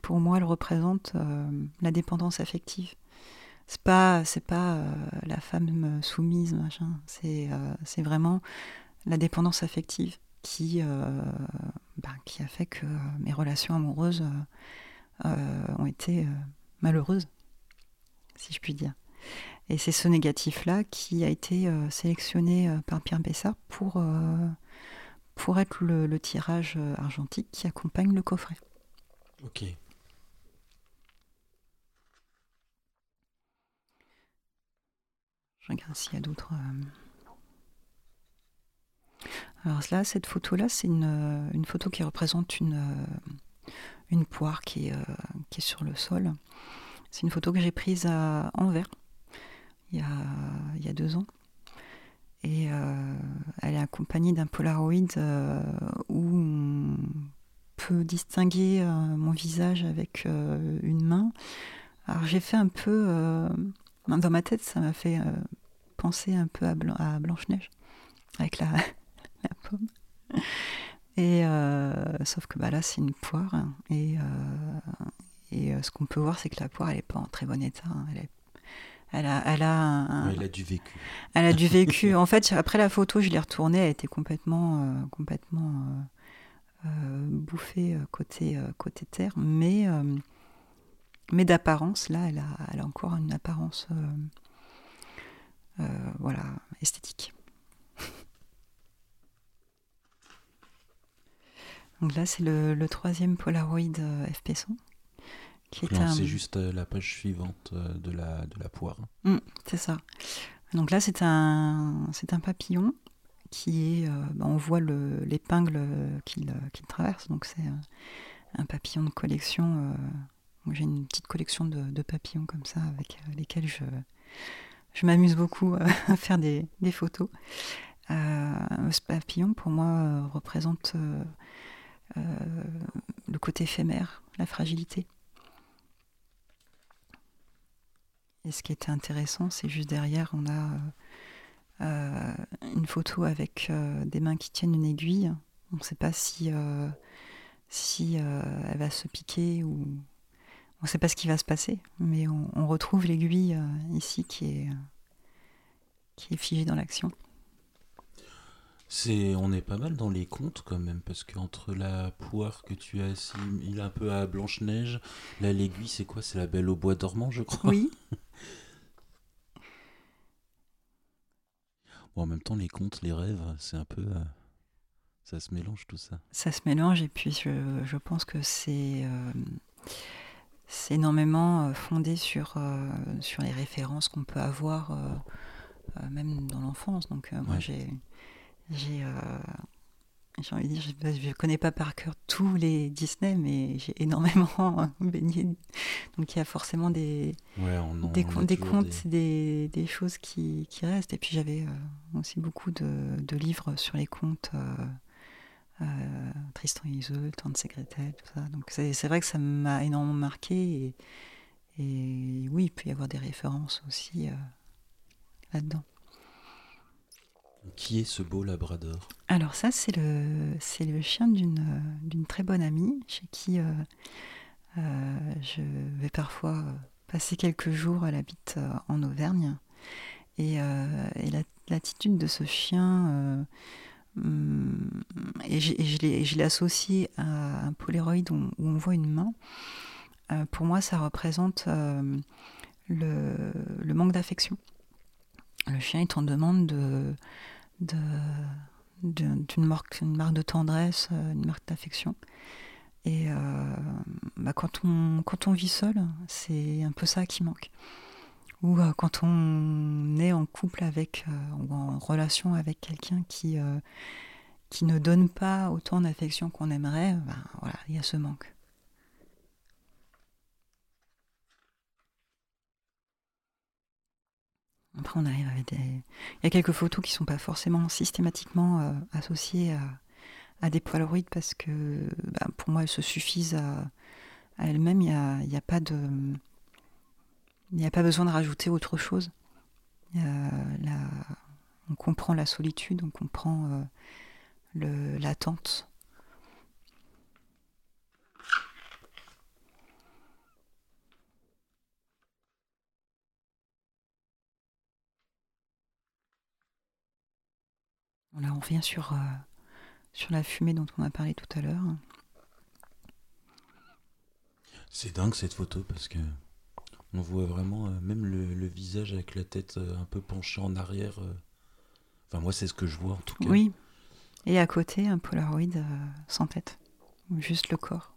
pour moi, elle représente la dépendance affective. C'est pas, c'est pas la femme soumise, machin. C'est, vraiment la dépendance affective qui, bah, qui a fait que mes relations amoureuses ont été malheureuses, si je puis dire. Et c'est ce négatif-là qui a été euh, sélectionné euh, par Pierre Bessard pour, euh, pour être le, tirage argentique qui accompagne le coffret. Ok. Je regarde s'il y a d'autres. Alors là, cette photo-là, c'est une, une, photo qui représente une, une poire qui est, qui est sur le sol. C'est une photo que j'ai prise à Anvers il y a, deux ans. Et elle est accompagnée d'un Polaroid où on peut distinguer mon visage avec une main. Alors j'ai fait un peu... dans ma tête, ça m'a fait penser un peu à, à Blanche-Neige avec la, la pomme. Et euh, sauf que bah, là, c'est une poire. Et, euh, et euh, ce qu'on peut voir, c'est que la poire, elle n'est pas en très bon état. Hein. Elle, a, elle, a elle a du vécu. Elle a du vécu. en fait, après la photo, je l'ai retournée. Elle était complètement, complètement bouffée côté, côté terre. Mais, mais d'apparence, là, elle a, elle a encore une apparence voilà, esthétique. Donc là, c'est le, troisième Polaroid euh, FP100. C'est juste euh, la page suivante euh, de la, de la poire. Mmh, c'est ça. Donc là, c'est un, c'est un papillon qui est. Bah, on voit l'épingle qu'il traverse. Donc c'est un papillon de collection. J'ai une petite collection de, papillons comme ça avec lesquels je, je m'amuse beaucoup à faire des, des photos. ce papillon, pour moi, représente euh, le côté éphémère, la fragilité. Et ce qui était intéressant, c'est juste derrière, on a euh, une photo avec euh, des mains qui tiennent une aiguille. On ne sait pas si, si elle va se piquer ou on ne sait pas ce qui va se passer, mais on, on retrouve l'aiguille ici qui est, qui est figée dans l'action. C'est, on est pas mal dans les contes quand même, parce qu'entre la poire que tu as il est un peu à Blanche-Neige, là l'aiguille c'est quoi? C'est la belle au bois dormant, je crois. Oui. bon, en même temps, les contes, les rêves, c'est un peu. Euh, ça se mélange tout ça. Ça se mélange, et puis je, je pense que c'est. Euh, c'est énormément euh, fondé sur, sur les références qu'on peut avoir, même dans l'enfance. Donc, moi, j'ai j'ai euh, j'ai envie de dire, je ne connais pas par cœur tous les Disney, mais j'ai énormément baigné. Donc il y a forcément des, des, des contes, des... Des, choses qui, qui, restent. Et puis j'avais euh, aussi beaucoup de, de, livres sur les contes. Euh, Tristan et Isolde, Tante Secrétaire, tout ça. Donc c'est vrai que ça m'a énormément marqué. Et, et, oui, il peut y avoir des références aussi là-dedans. Qui est ce beau labrador? Alors ça, c'est le, c'est le chien d'une, d'une très bonne amie chez qui euh, euh, je vais parfois passer quelques jours. Elle habite euh, en Auvergne. Et, l'attitude de ce chien, hum, et, je l'ai, je associé à un Polaroid où, où, on voit une main. pour moi, ça représente le, le manque d'affection. Le chien est en demande de, d'une marque, une marque de tendresse, euh, une marque d'affection. Et euh, bah, quand, on, vit seul, c'est un peu ça qui manque. Ou euh, quand on est en couple avec, ou en relation avec quelqu'un qui, ne donne pas autant d'affection qu'on aimerait, bah, il y a ce manque. Après, on arrive avec des. Il y a quelques photos qui ne sont pas forcément systématiquement euh, associées à, des Polaroids parce que bah, pour moi, elles se suffisent à, elles-mêmes. Il n'y a, a, pas de. Il a pas besoin de rajouter autre chose. On comprend la solitude, on comprend euh, l'attente. Là, on revient sur, euh, sur la fumée dont on a parlé tout à l'heure. C'est dingue cette photo parce que on voit vraiment euh, même le, visage avec la tête euh, un peu penchée en arrière. Enfin, moi, c'est ce que je vois en tout cas. Oui. Et à côté, un Polaroid sans tête. Juste le corps.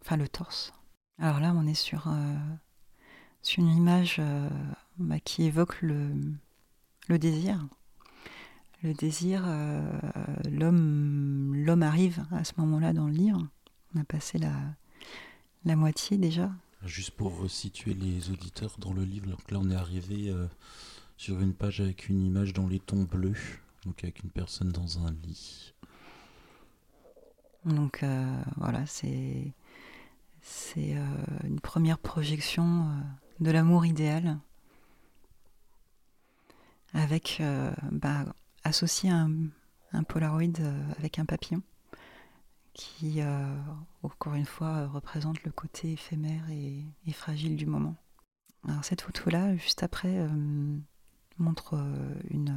Enfin, le torse. Alors là, on est sur, sur une image bah, qui évoque le, le désir le désir, euh, l'homme, l'homme arrive à ce moment-là dans le livre. On a passé la, la moitié déjà. Juste pour resituer les auditeurs dans le livre, donc là on est arrivé euh, sur une page avec une image dans les tons bleus, donc avec une personne dans un lit. Donc euh, voilà, c'est c'est euh, une première projection de l'amour idéal avec bah, associé un, un Polaroid avec un papillon qui, euh, encore une fois, représente le côté éphémère et, fragile du moment. Alors cette photo-là, juste après, euh, montre euh, une,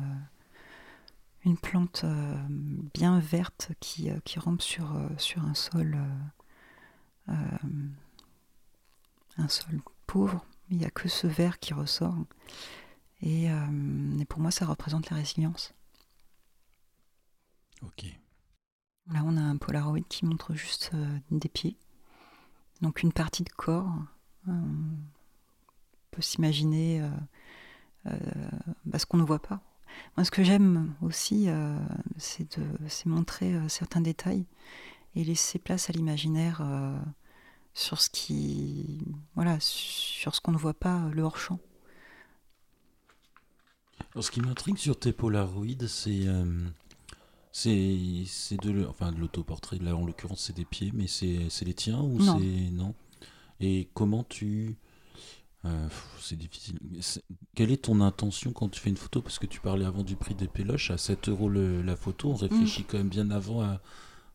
une plante bien verte qui, qui rampe sur, sur un sol un sol pauvre. Il n'y a que ce vert qui ressort. Et pour moi, ça représente la résilience. Ok. Là, on a un Polaroid qui montre juste euh, des pieds. Donc une partie de corps. Euh, on peut s'imaginer euh, bah, ce qu'on ne voit pas. Moi, ce que j'aime aussi, c'est de montrer certains détails et laisser place à l'imaginaire sur ce qui, voilà, sur ce qu'on ne voit pas, le hors champ. Alors, ce qui m'intrigue sur tes Polaroids, c'est c'est de, enfin, de l'autoportrait, là en l'occurrence c'est des pieds, mais c'est les tiens ou c'est. Non? Et comment tu. Euh, c'est difficile. Quelle est ton intention quand tu fais une photo? Parce que tu parlais avant du prix des péloches, à 7 euros la photo, on réfléchit mm. quand même bien avant à,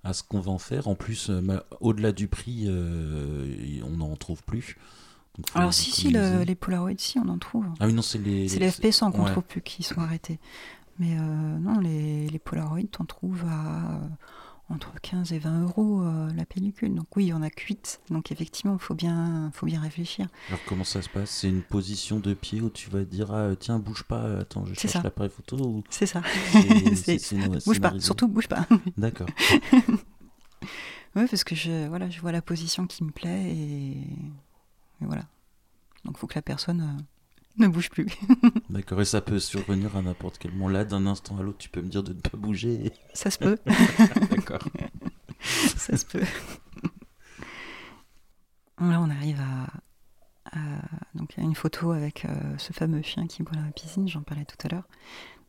à ce qu'on va en faire. En plus, euh, au-delà du prix, euh, on n'en trouve plus. Alors si, si, les Polaroids, si, on en trouve. Ah oui, non, c'est les... C'est les FP100 qu'on ne trouve plus, qui sont arrêtés. Mais euh, non, les, les Polaroids, t'en trouves à euh, entre 15 et 20 euros euh, la pellicule. Donc oui, on a cuite. Donc effectivement, il faut bien, faut bien réfléchir. Alors comment ça se passe? C'est une position de pied où tu vas dire ah, tiens bouge pas, attends je cherche l'appareil photo C'est ça. bouge pas, surtout bouge pas. D'accord. oui, parce que je voilà, je vois la position qui me plaît et, et voilà. Donc il faut que la personne ne bouge plus. D'accord, et ça peut survenir à n'importe quel moment. Là, d'un instant à l'autre, tu peux me dire de ne pas bouger. Ça se peut. D'accord. ça se peut. Là, on arrive à, donc il y a une photo avec euh, ce fameux chien qui boit dans la piscine, j'en parlais tout à l'heure.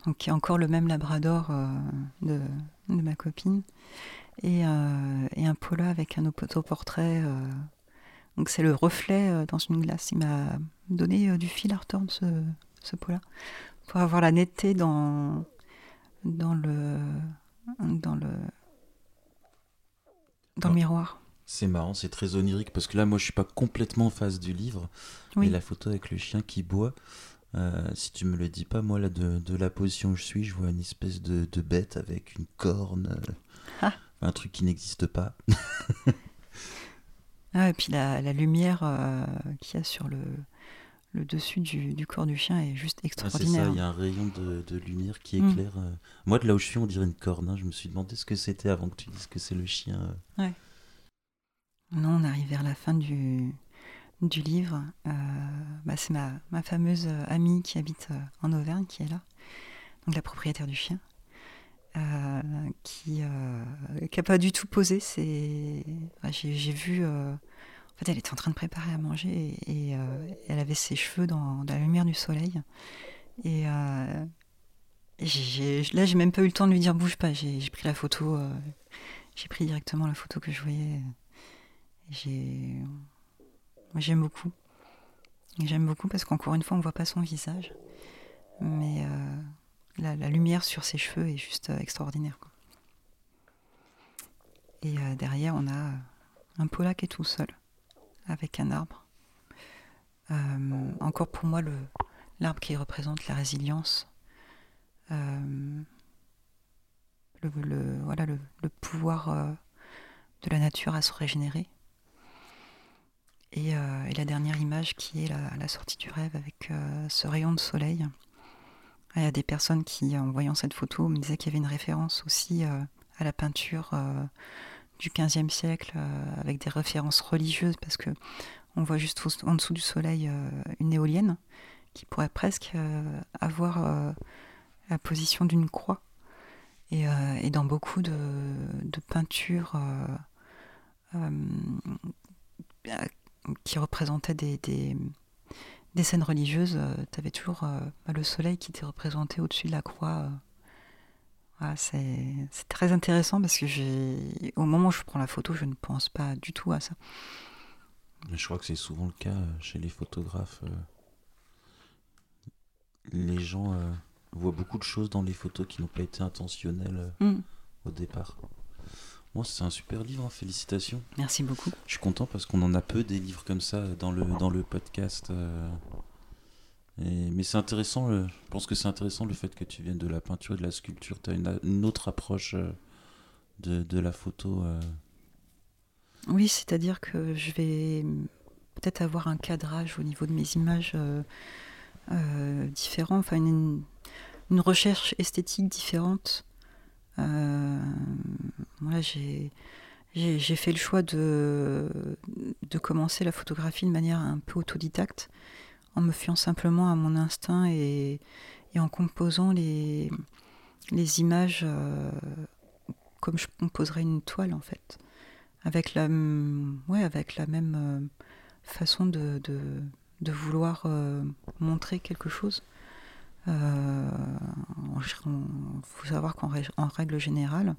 Donc qui est encore le même labrador euh, de, de, ma copine. Et, euh, et un polo avec un autoportrait donc c'est le reflet dans une glace. Il m'a donné euh, du fil à retordre ce, ce pot-là pour avoir la netteté dans dans le dans le dans le miroir. C'est marrant, c'est très onirique parce que là, moi, je suis pas complètement en face du livre, mais la photo avec le chien qui boit. Euh, si tu me le dis pas, moi là de, de, la position où je suis, je vois une espèce de, de bête avec une corne, ah. un truc qui n'existe pas. Ah, et puis la, lumière euh, qu'il y a sur le, le dessus du, corps du chien est juste extraordinaire. Ah, c'est ça, il y a un rayon de, lumière qui mm. éclaire. Euh. Moi, de là où je suis, on dirait une corne. Hein. Je me suis demandé ce que c'était avant que tu dises que c'est le chien. Euh. Ouais. Non, on arrive vers la fin du, du livre. Bah, c'est ma, ma, fameuse amie qui habite en Auvergne qui est là, donc la propriétaire du chien. Euh, qui n'a euh, pas du tout posé. J'ai, vu. Euh, en fait, elle était en train de préparer à manger et, elle avait ses cheveux dans, la lumière du soleil. Et j'ai, là, j'ai même pas eu le temps de lui dire bouge pas. J'ai, pris la photo. j'ai pris directement la photo que je voyais. J'aime beaucoup. J'aime beaucoup parce qu'encore une fois, on voit pas son visage, mais la, lumière sur ses cheveux est juste euh, extraordinaire. Et euh, derrière, on a euh, un Pola qui est tout seul, avec un arbre. encore pour moi, l'arbre qui représente la résilience, le, voilà, le, pouvoir de la nature à se régénérer. Et, la dernière image qui est la, sortie du rêve avec ce rayon de soleil il y a des personnes qui, en voyant cette photo, me disaient qu'il y avait une référence aussi euh, à la peinture euh, du XVe siècle, euh, avec des références religieuses, parce que on voit juste en dessous du soleil une éolienne qui pourrait presque avoir la position d'une croix. Et, dans beaucoup de, peintures qui représentaient des, des, scènes religieuses. tu avais toujours bah, le soleil qui était représenté au-dessus de la croix. C'est très intéressant parce que au moment où je prends la photo, je ne pense pas du tout à ça. Mais je crois que c'est souvent le cas chez les photographes. Les gens voit beaucoup de choses dans les photos qui n'ont pas été intentionnelles euh, mm. au départ. Moi, c'est un super livre, hein, félicitations. Merci beaucoup. Je suis content parce qu'on en a peu des livres comme ça dans le, dans le podcast. Euh, mais c'est intéressant, je pense que c'est intéressant le fait que tu viennes de la peinture et de la sculpture. Tu as une, autre approche euh, de, la photo. Oui, c'est-à-dire que je vais peut-être avoir un cadrage au niveau de mes images différent, enfin une, recherche esthétique différente. Euh, j'ai, j'ai, fait le choix de, de commencer la photographie de manière un peu autodidacte, en me fiant simplement à mon instinct et, en composant les, images euh, comme je composerais une toile en fait, avec la, ouais, avec la même euh, façon de, vouloir montrer quelque chose. Il euh, faut savoir qu'en règle générale,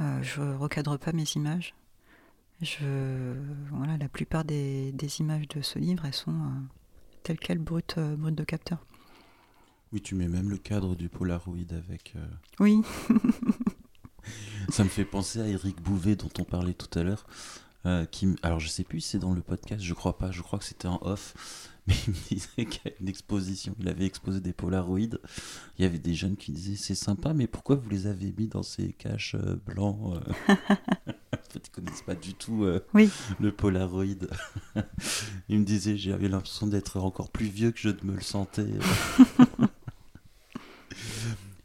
euh, je recadre pas mes images. La plupart des, images de ce livre, elles sont euh, telles quelles brutes, brutes de capteur. Oui, tu mets même le cadre du Polaroid avec. Oui. Ça me fait penser à Eric Bouvet dont on parlait tout à l'heure. Qui, alors je sais plus si c'est dans le podcast, je crois pas, je crois que c'était en off mais il me disait a une exposition, il avait exposé des Polaroids. Il y avait des jeunes qui disaient c'est sympa, mais pourquoi vous les avez mis dans ces caches euh, blancs euh En fait, ils connaissent pas du tout euh, le Polaroid. il me disait j'avais l'impression d'être encore plus vieux que je ne me le sentais.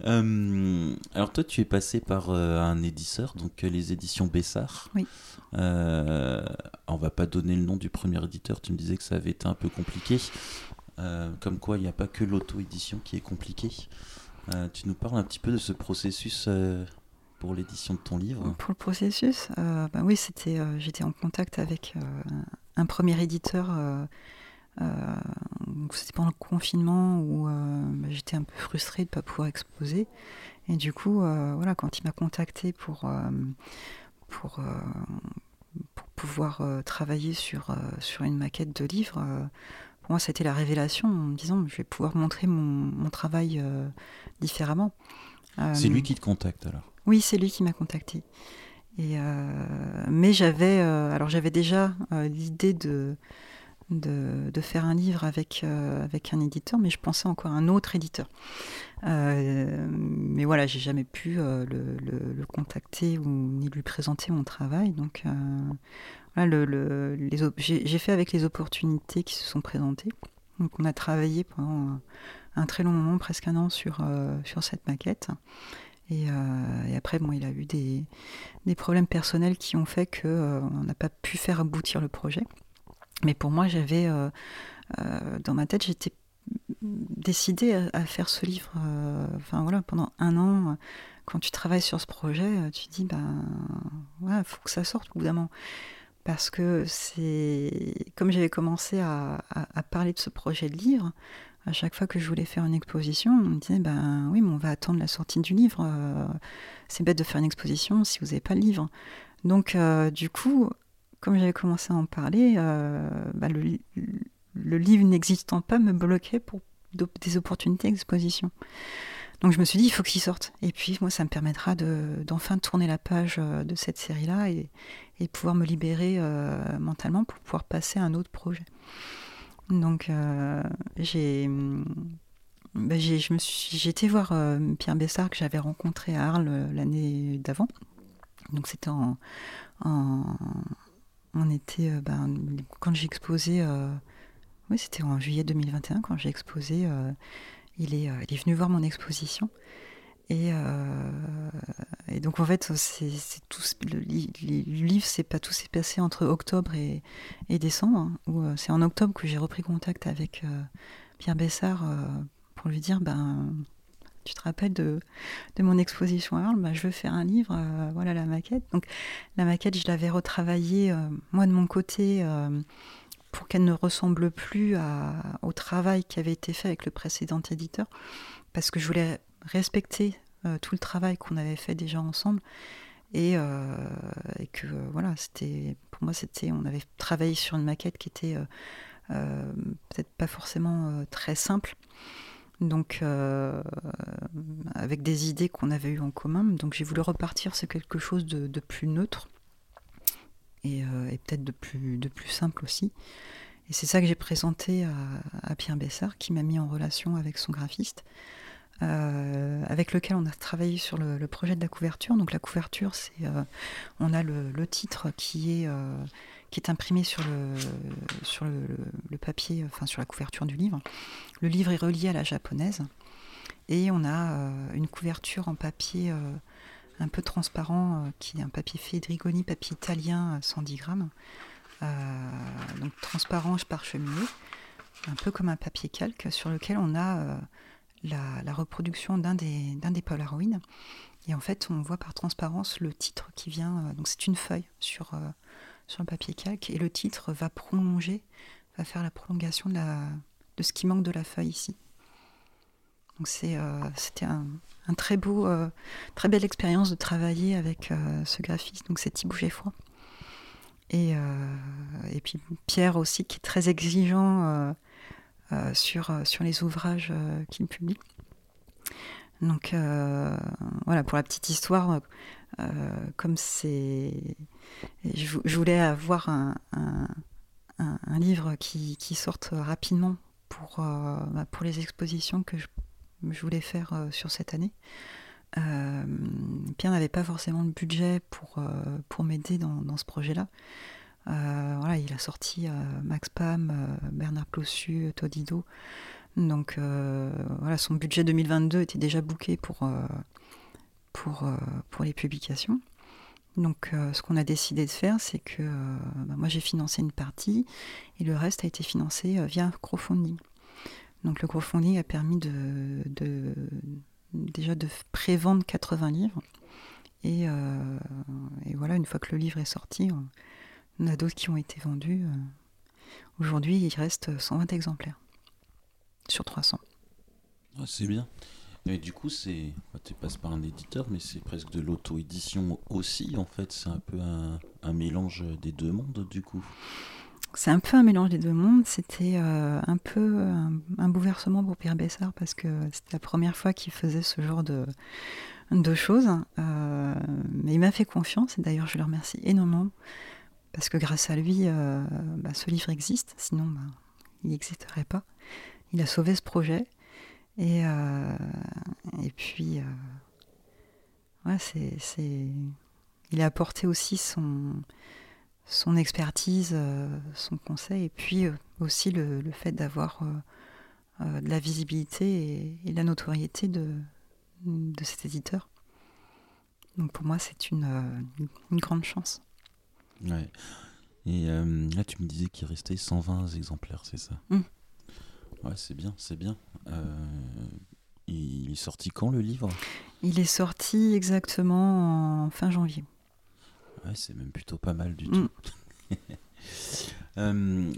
Alors toi, tu es passé par un éditeur, donc les éditions Bessard. Oui. Euh, on va pas donner le nom du premier éditeur, tu me disais que ça avait été un peu compliqué. Euh, comme quoi, il n'y a pas que l'auto-édition qui est compliquée. Euh, tu nous parles un petit peu de ce processus pour l'édition de ton livre Pour le processus, bah oui, c'était, j'étais en contact avec un premier éditeur. C'était pendant le confinement où bah, j'étais un peu frustrée de ne pas pouvoir exposer. Et du coup, voilà, quand il m'a contacté pour, pour, pour pouvoir euh, travailler sur, euh, sur une maquette de livre, euh, pour moi, c'était la révélation en me disant je vais pouvoir montrer mon, mon travail différemment. c'est lui qui te contacte alors? Oui, c'est lui qui m'a contacté. Et, mais j'avais alors j'avais déjà l'idée de, de, faire un livre avec, avec un éditeur, mais je pensais encore à un autre éditeur. Euh, mais voilà, j'ai jamais pu euh, le, contacter ou ni lui présenter mon travail. Donc euh, voilà, le, j'ai fait avec les opportunités qui se sont présentées. Donc on a travaillé pendant un très long moment, presque un an, sur, sur cette maquette. Et, après, bon, il a eu des, des problèmes personnels qui ont fait qu'on n'a pas pu faire aboutir le projet. Mais pour moi, j'avais dans ma tête, j'étais décidé à, faire ce livre. Euh, enfin voilà, pendant un an, quand tu travailles sur ce projet, euh, tu dis ben faut que ça sorte au bout d'un moment. Parce que c'est comme j'avais commencé à, parler de ce projet de livre, à chaque fois que je voulais faire une exposition, on me disait ben oui, mais on va attendre la sortie du livre. Euh, c'est bête de faire une exposition si vous n'avez pas le livre. Donc du coup, comme j'avais commencé à en parler, bah, le, livre n'existant pas me bloquait pour des opportunités d'exposition. Donc je me suis dit, il faut qu'il sorte. Et puis moi, ça me permettra d'enfin tourner la page euh, de cette série-là et, et, pouvoir me libérer euh, mentalement pour pouvoir passer à un autre projet. Donc euh, j'ai bah, j'ai été voir Pierre Bessard que j'avais rencontré à Arles l'année d'avant. Donc c'était en, été, ben, quand j'ai exposé oui, c'était en juillet 2021 quand j'ai exposé. Euh, il, est, euh, venu voir mon exposition. Et, euh, donc en fait, c'est tout le, livre, c'est pas tout s'est passé entre octobre et, et décembre. Hein, c'est en octobre que j'ai repris contact avec Pierre Bessard pour lui dire, ben tu te rappelles de, mon exposition à Arles bah, Je veux faire un livre, voilà la maquette. Donc la maquette, je l'avais retravaillée, moi de mon côté, pour qu'elle ne ressemble plus au travail qui avait été fait avec le précédent éditeur, parce que je voulais respecter tout le travail qu'on avait fait déjà ensemble. Et, et que voilà, c'était pour moi, c'était on avait travaillé sur une maquette qui était euh, peut-être pas forcément euh, très simple. Donc, euh, avec des idées qu'on avait eues en commun. Donc, j'ai voulu repartir sur quelque chose de, plus neutre et, peut-être de plus, simple aussi. Et c'est ça que j'ai présenté à, Pierre Bessard, qui m'a mis en relation avec son graphiste, avec lequel on a travaillé sur le, projet de la couverture. Donc la couverture, c'est, on a le, titre qui est qui est imprimé sur le, sur le, papier, enfin sur la couverture du livre. Le livre est relié à la japonaise et on a euh, une couverture en papier euh, un peu transparent, euh, qui est un papier Fedrigoni, papier italien, 110 grammes. donc transparent parcheminé, un peu comme un papier calque, sur lequel on a la, reproduction d'un des, d'un des. Et en fait, on voit par transparence le titre qui vient. donc c'est une feuille sur sur le papier calque et le titre va prolonger, va faire la prolongation de ce qui manque de la feuille ici. Donc c'est, euh, c'était un, très beau, euh, très belle expérience de travailler avec euh, ce graphiste. Donc c'est Thibaut Geffroy. Et, et puis Pierre aussi qui est très exigeant sur, sur les ouvrages qu'il publie. Donc voilà, pour la petite histoire, comme c'est je, voulais avoir un, livre qui, sorte rapidement pour, euh, bah, pour les expositions que je, voulais faire euh, sur cette année. Euh, Pierre n'avait pas forcément le budget pour, pour m'aider dans, ce projet-là. voilà, il a sorti Max Pam, Bernard Plossu, Todido. Donc voilà, son budget 2022 était déjà booké pour, pour, pour les publications. Donc, euh, ce qu'on a décidé de faire, c'est que euh, bah, moi j'ai financé une partie et le reste a été financé euh, via un crowdfunding. Donc, le crowdfunding a permis de, déjà de prévendre 80 livres. Et, voilà, une fois que le livre est sorti, on a d'autres qui ont été vendus. Aujourd'hui, il reste 120 exemplaires sur 300. Ah, c'est bien. Mais du coup, c'est, tu passes par un éditeur, mais c'est presque de l'auto-édition aussi. En fait, c'est un peu un, mélange des deux mondes, du coup. C'est un peu un mélange des deux mondes. C'était euh, un peu un, bouleversement pour Pierre Bessard parce que c'était la première fois qu'il faisait ce genre de, choses. Euh, mais il m'a fait confiance et d'ailleurs, je le remercie énormément parce que grâce à lui, euh, bah, ce livre existe. Sinon, bah, il n'existerait pas. Il a sauvé ce projet. Et, euh, et puis, euh, ouais, c'est, c'est, il a apporté aussi son, son expertise, euh, son conseil, et puis aussi le, le fait d'avoir de la visibilité et, la notoriété de, de cet éditeur. Donc pour moi, c'est une, une, grande chance. Ouais. Et là, tu me disais qu'il restait 120 exemplaires, c'est ça? Mmh. Ouais, c'est bien, c'est bien. Euh, il est sorti quand le livre? Il est sorti exactement en fin janvier. Ouais, c'est même plutôt pas mal du mm. tout. Euh,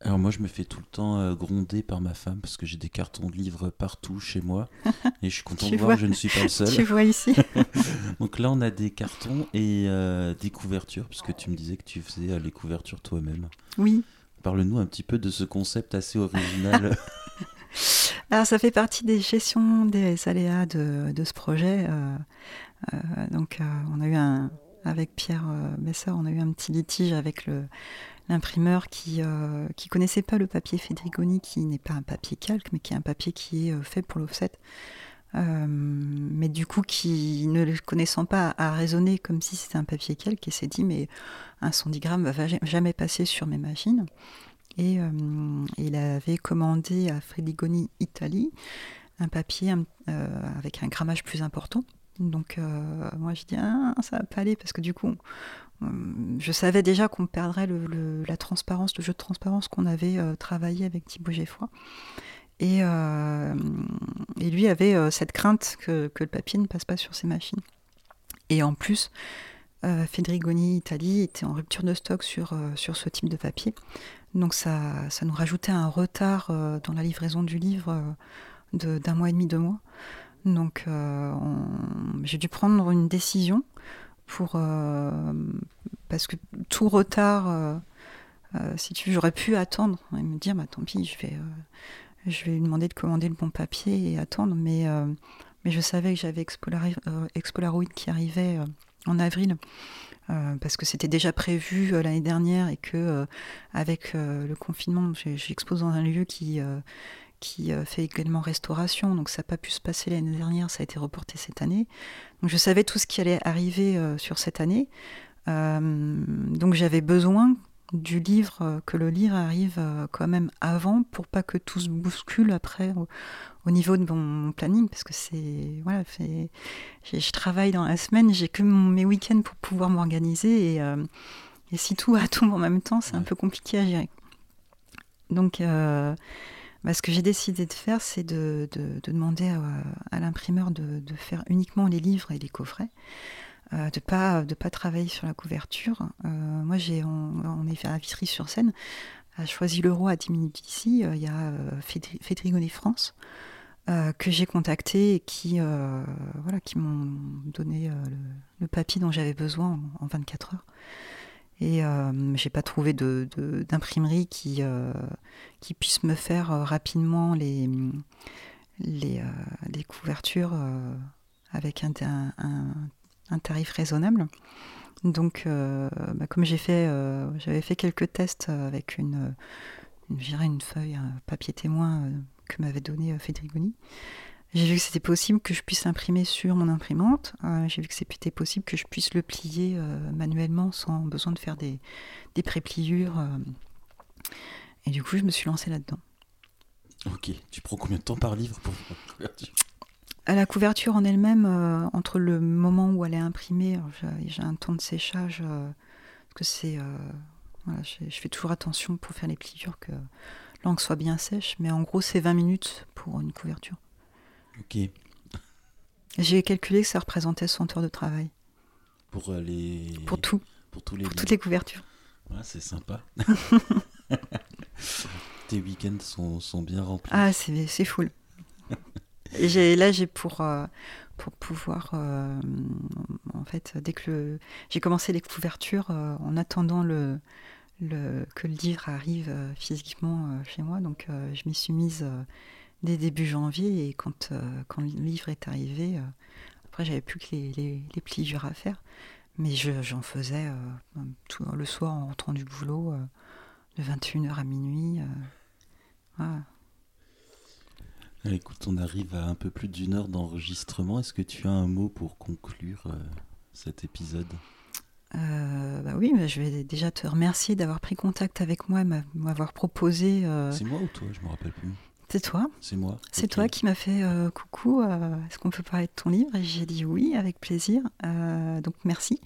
alors moi je me fais tout le temps euh, gronder par ma femme parce que j'ai des cartons de livres partout chez moi et je suis content de voir que je ne suis pas le seul. Tu vois ici. Donc là on a des cartons et des couvertures puisque tu me disais que tu faisais les couvertures toi-même. Oui. Parle-nous un petit peu de ce concept assez original. Alors, ça fait partie des gestions des aléas de, ce projet. Euh, euh, donc, euh, on a eu un, avec Pierre Bessa, on a eu un petit litige avec l'imprimeur qui ne connaissait pas le papier Fedrigoni, qui n'est pas un papier calque, mais qui est un papier qui est fait pour l'offset. Mais du coup, qui, ne le connaissant pas, a raisonné comme si c'était un papier calque et s'est dit, mais un 110 grammes va jamais passer sur mes machines. Et euh, il avait commandé à Fredigoni Italie un papier euh, avec un grammage plus important. Donc euh, moi je dis ah, ça va pas aller parce que du coup je savais déjà qu'on perdrait la transparence, le jeu de transparence qu'on avait travaillé avec Thibaut Geffroy. Et, et lui avait cette crainte que, le papier ne passe pas sur ses machines. Et en plus, Fedrigoni Italie était en rupture de stock sur, sur ce type de papier. Donc ça, ça nous rajoutait un retard dans la livraison du livre d'un mois et demi, deux mois. Donc j'ai dû prendre une décision pour parce que tout retard euh, si tu j'aurais pu attendre et me dire, bah, tant pis, je vais, euh, je vais lui demander de commander le bon papier et attendre. Mais, euh, mais je savais que j'avais Expolaroid qui arrivait en avril. parce que c'était déjà prévu l'année dernière et que avec le confinement, j'expose dans un lieu qui qui fait également restauration, donc ça n'a pas pu se passer l'année dernière, ça a été reporté cette année. Donc je savais tout ce qui allait arriver sur cette année. donc j'avais besoin du livre, euh, que le livre arrive euh, quand même avant pour pas que tout se bouscule après au, niveau de mon, planning parce que c'est voilà je travaille dans la semaine j'ai que mes week-ends pour pouvoir m'organiser et, euh, et, si tout tout en même temps c'est un peu compliqué à gérer. Donc bah, ce que j'ai décidé de faire c'est de, demander à, l'imprimeur de, de, faire uniquement les livres et les coffrets euh, de pas de pas travailler sur la couverture. Euh, moi, j'ai on, est fait à Vitry-sur-Seine, a choisi l'euro à 10 minutes d'ici. Euh, il y a Fédrigonet France. que j'ai contacté et qui, voilà, qui m'ont donné le, papier dont j'avais besoin en, 24 heures. Et j'ai pas trouvé d'imprimerie de, qui, qui puisse me faire rapidement les, les, couvertures avec un, un tarif raisonnable. Donc, euh, bah, comme euh, j'avais fait quelques tests avec une, une, une feuille, un papier témoin euh, que m'avait donné Fedrigoni. J'ai vu que c'était possible que je puisse imprimer sur mon imprimante. j'ai vu que c'était possible que je puisse le plier manuellement sans besoin de faire des, des prépliures. et du coup, je me suis lancée là-dedans. Ok. Tu prends combien de temps par livre pour à la couverture en elle-même, euh, entre le moment où elle est imprimée, j'ai un temps de séchage, euh, parce que c'est. Euh, voilà, je fais toujours attention pour faire les pliures que l'encre soit bien sèche, mais en gros, c'est 20 minutes pour une couverture. Ok. J'ai calculé que ça représentait 100 heures de travail. Pour les. Pour tout. Pour, tous les pour toutes les couvertures. Ouais, c'est sympa. Tes week-ends sont, sont bien remplis. Ah, c'est full. là, j'ai pour, euh, pouvoir. Euh, en fait, dès que j'ai commencé les couvertures, euh, en attendant le, le, que le livre arrive physiquement chez moi, donc je m'y suis mise dès début janvier. Et quand, quand le livre est arrivé, après, j'avais plus que les, les, les, à faire. Mais j'en faisais le soir en rentrant du boulot, de 21h à minuit. Voilà. Écoute, on arrive à un peu plus d'une heure d'enregistrement. Est-ce que tu as un mot pour conclure euh, cet épisode? Euh, bah oui, je vais déjà te remercier d'avoir pris contact avec moi, m'avoir proposé. Euh, c'est moi ou toi? Je me rappelle plus. C'est toi. C'est moi. C'est toi qui m'as fait coucou. Est-ce qu'on peut parler de ton livre? Et j'ai dit oui, avec plaisir. donc merci,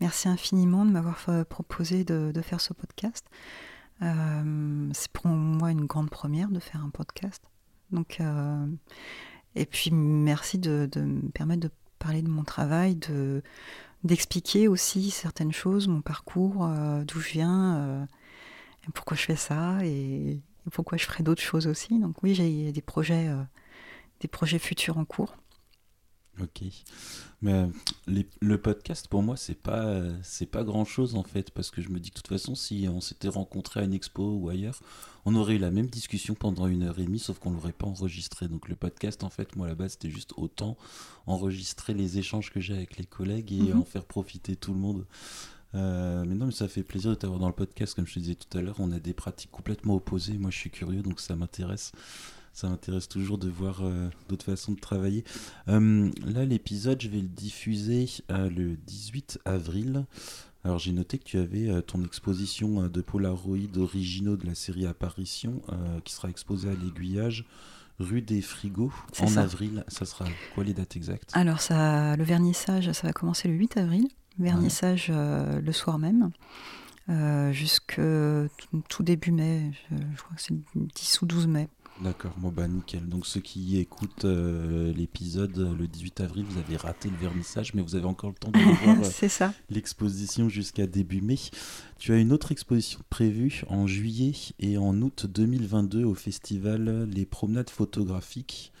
merci infiniment de m'avoir proposé de, de, faire ce podcast. c'est pour moi une grande première de faire un podcast. Donc, euh, et puis merci de, me permettre de parler de mon travail, de d'expliquer aussi certaines choses, mon parcours, euh, d'où je viens, euh, pourquoi je fais ça et, pourquoi je ferai d'autres choses aussi. Donc oui, j'ai des projets, des projets futurs en cours. Ok. Mais le podcast pour moi c'est pas c'est pas grand chose en fait parce que je me dis que de toute façon si on s'était rencontré à une expo ou ailleurs on aurait eu la même discussion pendant une heure et demie sauf qu'on l'aurait pas enregistré donc le podcast en fait moi à la base c'était juste autant enregistrer les échanges que j'ai avec les collègues et mhm. en faire profiter tout le monde. Euh, mais non mais ça fait plaisir de t'avoir dans le podcast comme je te disais tout à l'heure on a des pratiques complètement opposées moi je suis curieux donc ça m'intéresse ça m'intéresse toujours de voir euh, d'autres façons de travailler. Euh, là, l'épisode, je vais le diffuser euh, le 18 avril. Alors, j'ai noté que tu avais ton exposition de Polaroid originaux de la série Apparition qui sera exposée à l'aiguillage rue des Frigos en avril. Ça sera quoi les dates exactes? Alors, ça, le vernissage, ça va commencer le 8 avril. Vernissage le soir même. jusque tout début mai, je, je crois que c'est le 10 ou 12 mai. D'accord, bon bah nickel. Donc ceux qui écoutent euh, l'épisode le 18 avril, vous avez raté le vernissage, mais vous avez encore le temps de voir ça. l'exposition jusqu'à début mai. Tu as une autre exposition prévue en juillet et en août 2022 au festival Les Promenades Photographiques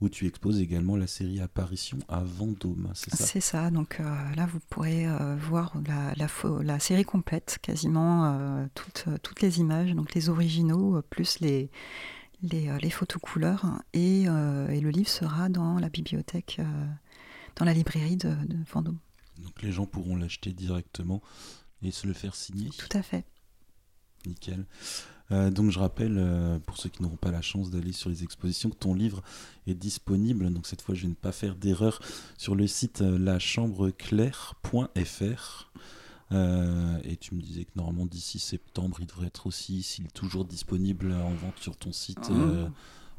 où tu exposes également la série Apparition à Vendôme, c'est ça? C'est ça, donc euh, là vous pourrez euh, voir la, la, fo- la série complète, quasiment euh, toutes, toutes les images, donc les originaux, euh, plus les, les, euh, les photos couleurs, et, euh, et le livre sera dans la bibliothèque, euh, dans la librairie de, de Vendôme. Donc les gens pourront l'acheter directement et se le faire signer. Tout à fait. Nickel. Euh, donc je rappelle, euh, pour ceux qui n'auront pas la chance d'aller sur les expositions, que ton livre est disponible, donc cette fois je vais ne pas faire d'erreur, sur le site euh, lachambreclaire.fr. Euh, et tu me disais que normalement d'ici septembre, il devrait être aussi, s'il est toujours disponible en vente sur ton site euh,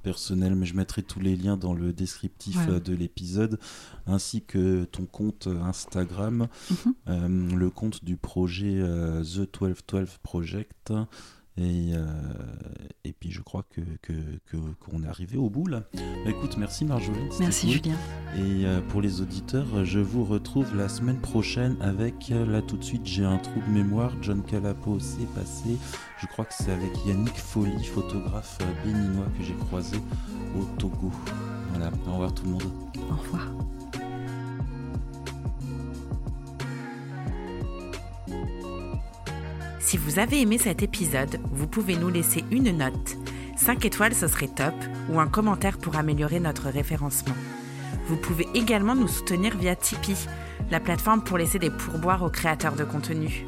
personnel, mais je mettrai tous les liens dans le descriptif euh, de l'épisode, ainsi que ton compte Instagram, Mhm. euh, le compte du projet euh, The 1212 Project. Et, euh, et puis je crois que qu'on est arrivé au bout là. Bah, écoute, merci Marjolaine. c'était Merci cool. Julien. Et euh, pour les auditeurs, je vous retrouve la semaine prochaine avec, euh, là tout de suite, j'ai un trou de mémoire, John Calapo c'est passé, je crois que c'est avec Yannick Folly, photographe béninois que j'ai croisé au Togo. Voilà, au revoir tout le monde. Au revoir. Si vous avez aimé cet épisode, vous pouvez nous laisser une note. 5 étoiles, ce serait top, ou un commentaire pour améliorer notre référencement. Vous pouvez également nous soutenir via Tipeee, la plateforme pour laisser des pourboires aux créateurs de contenu.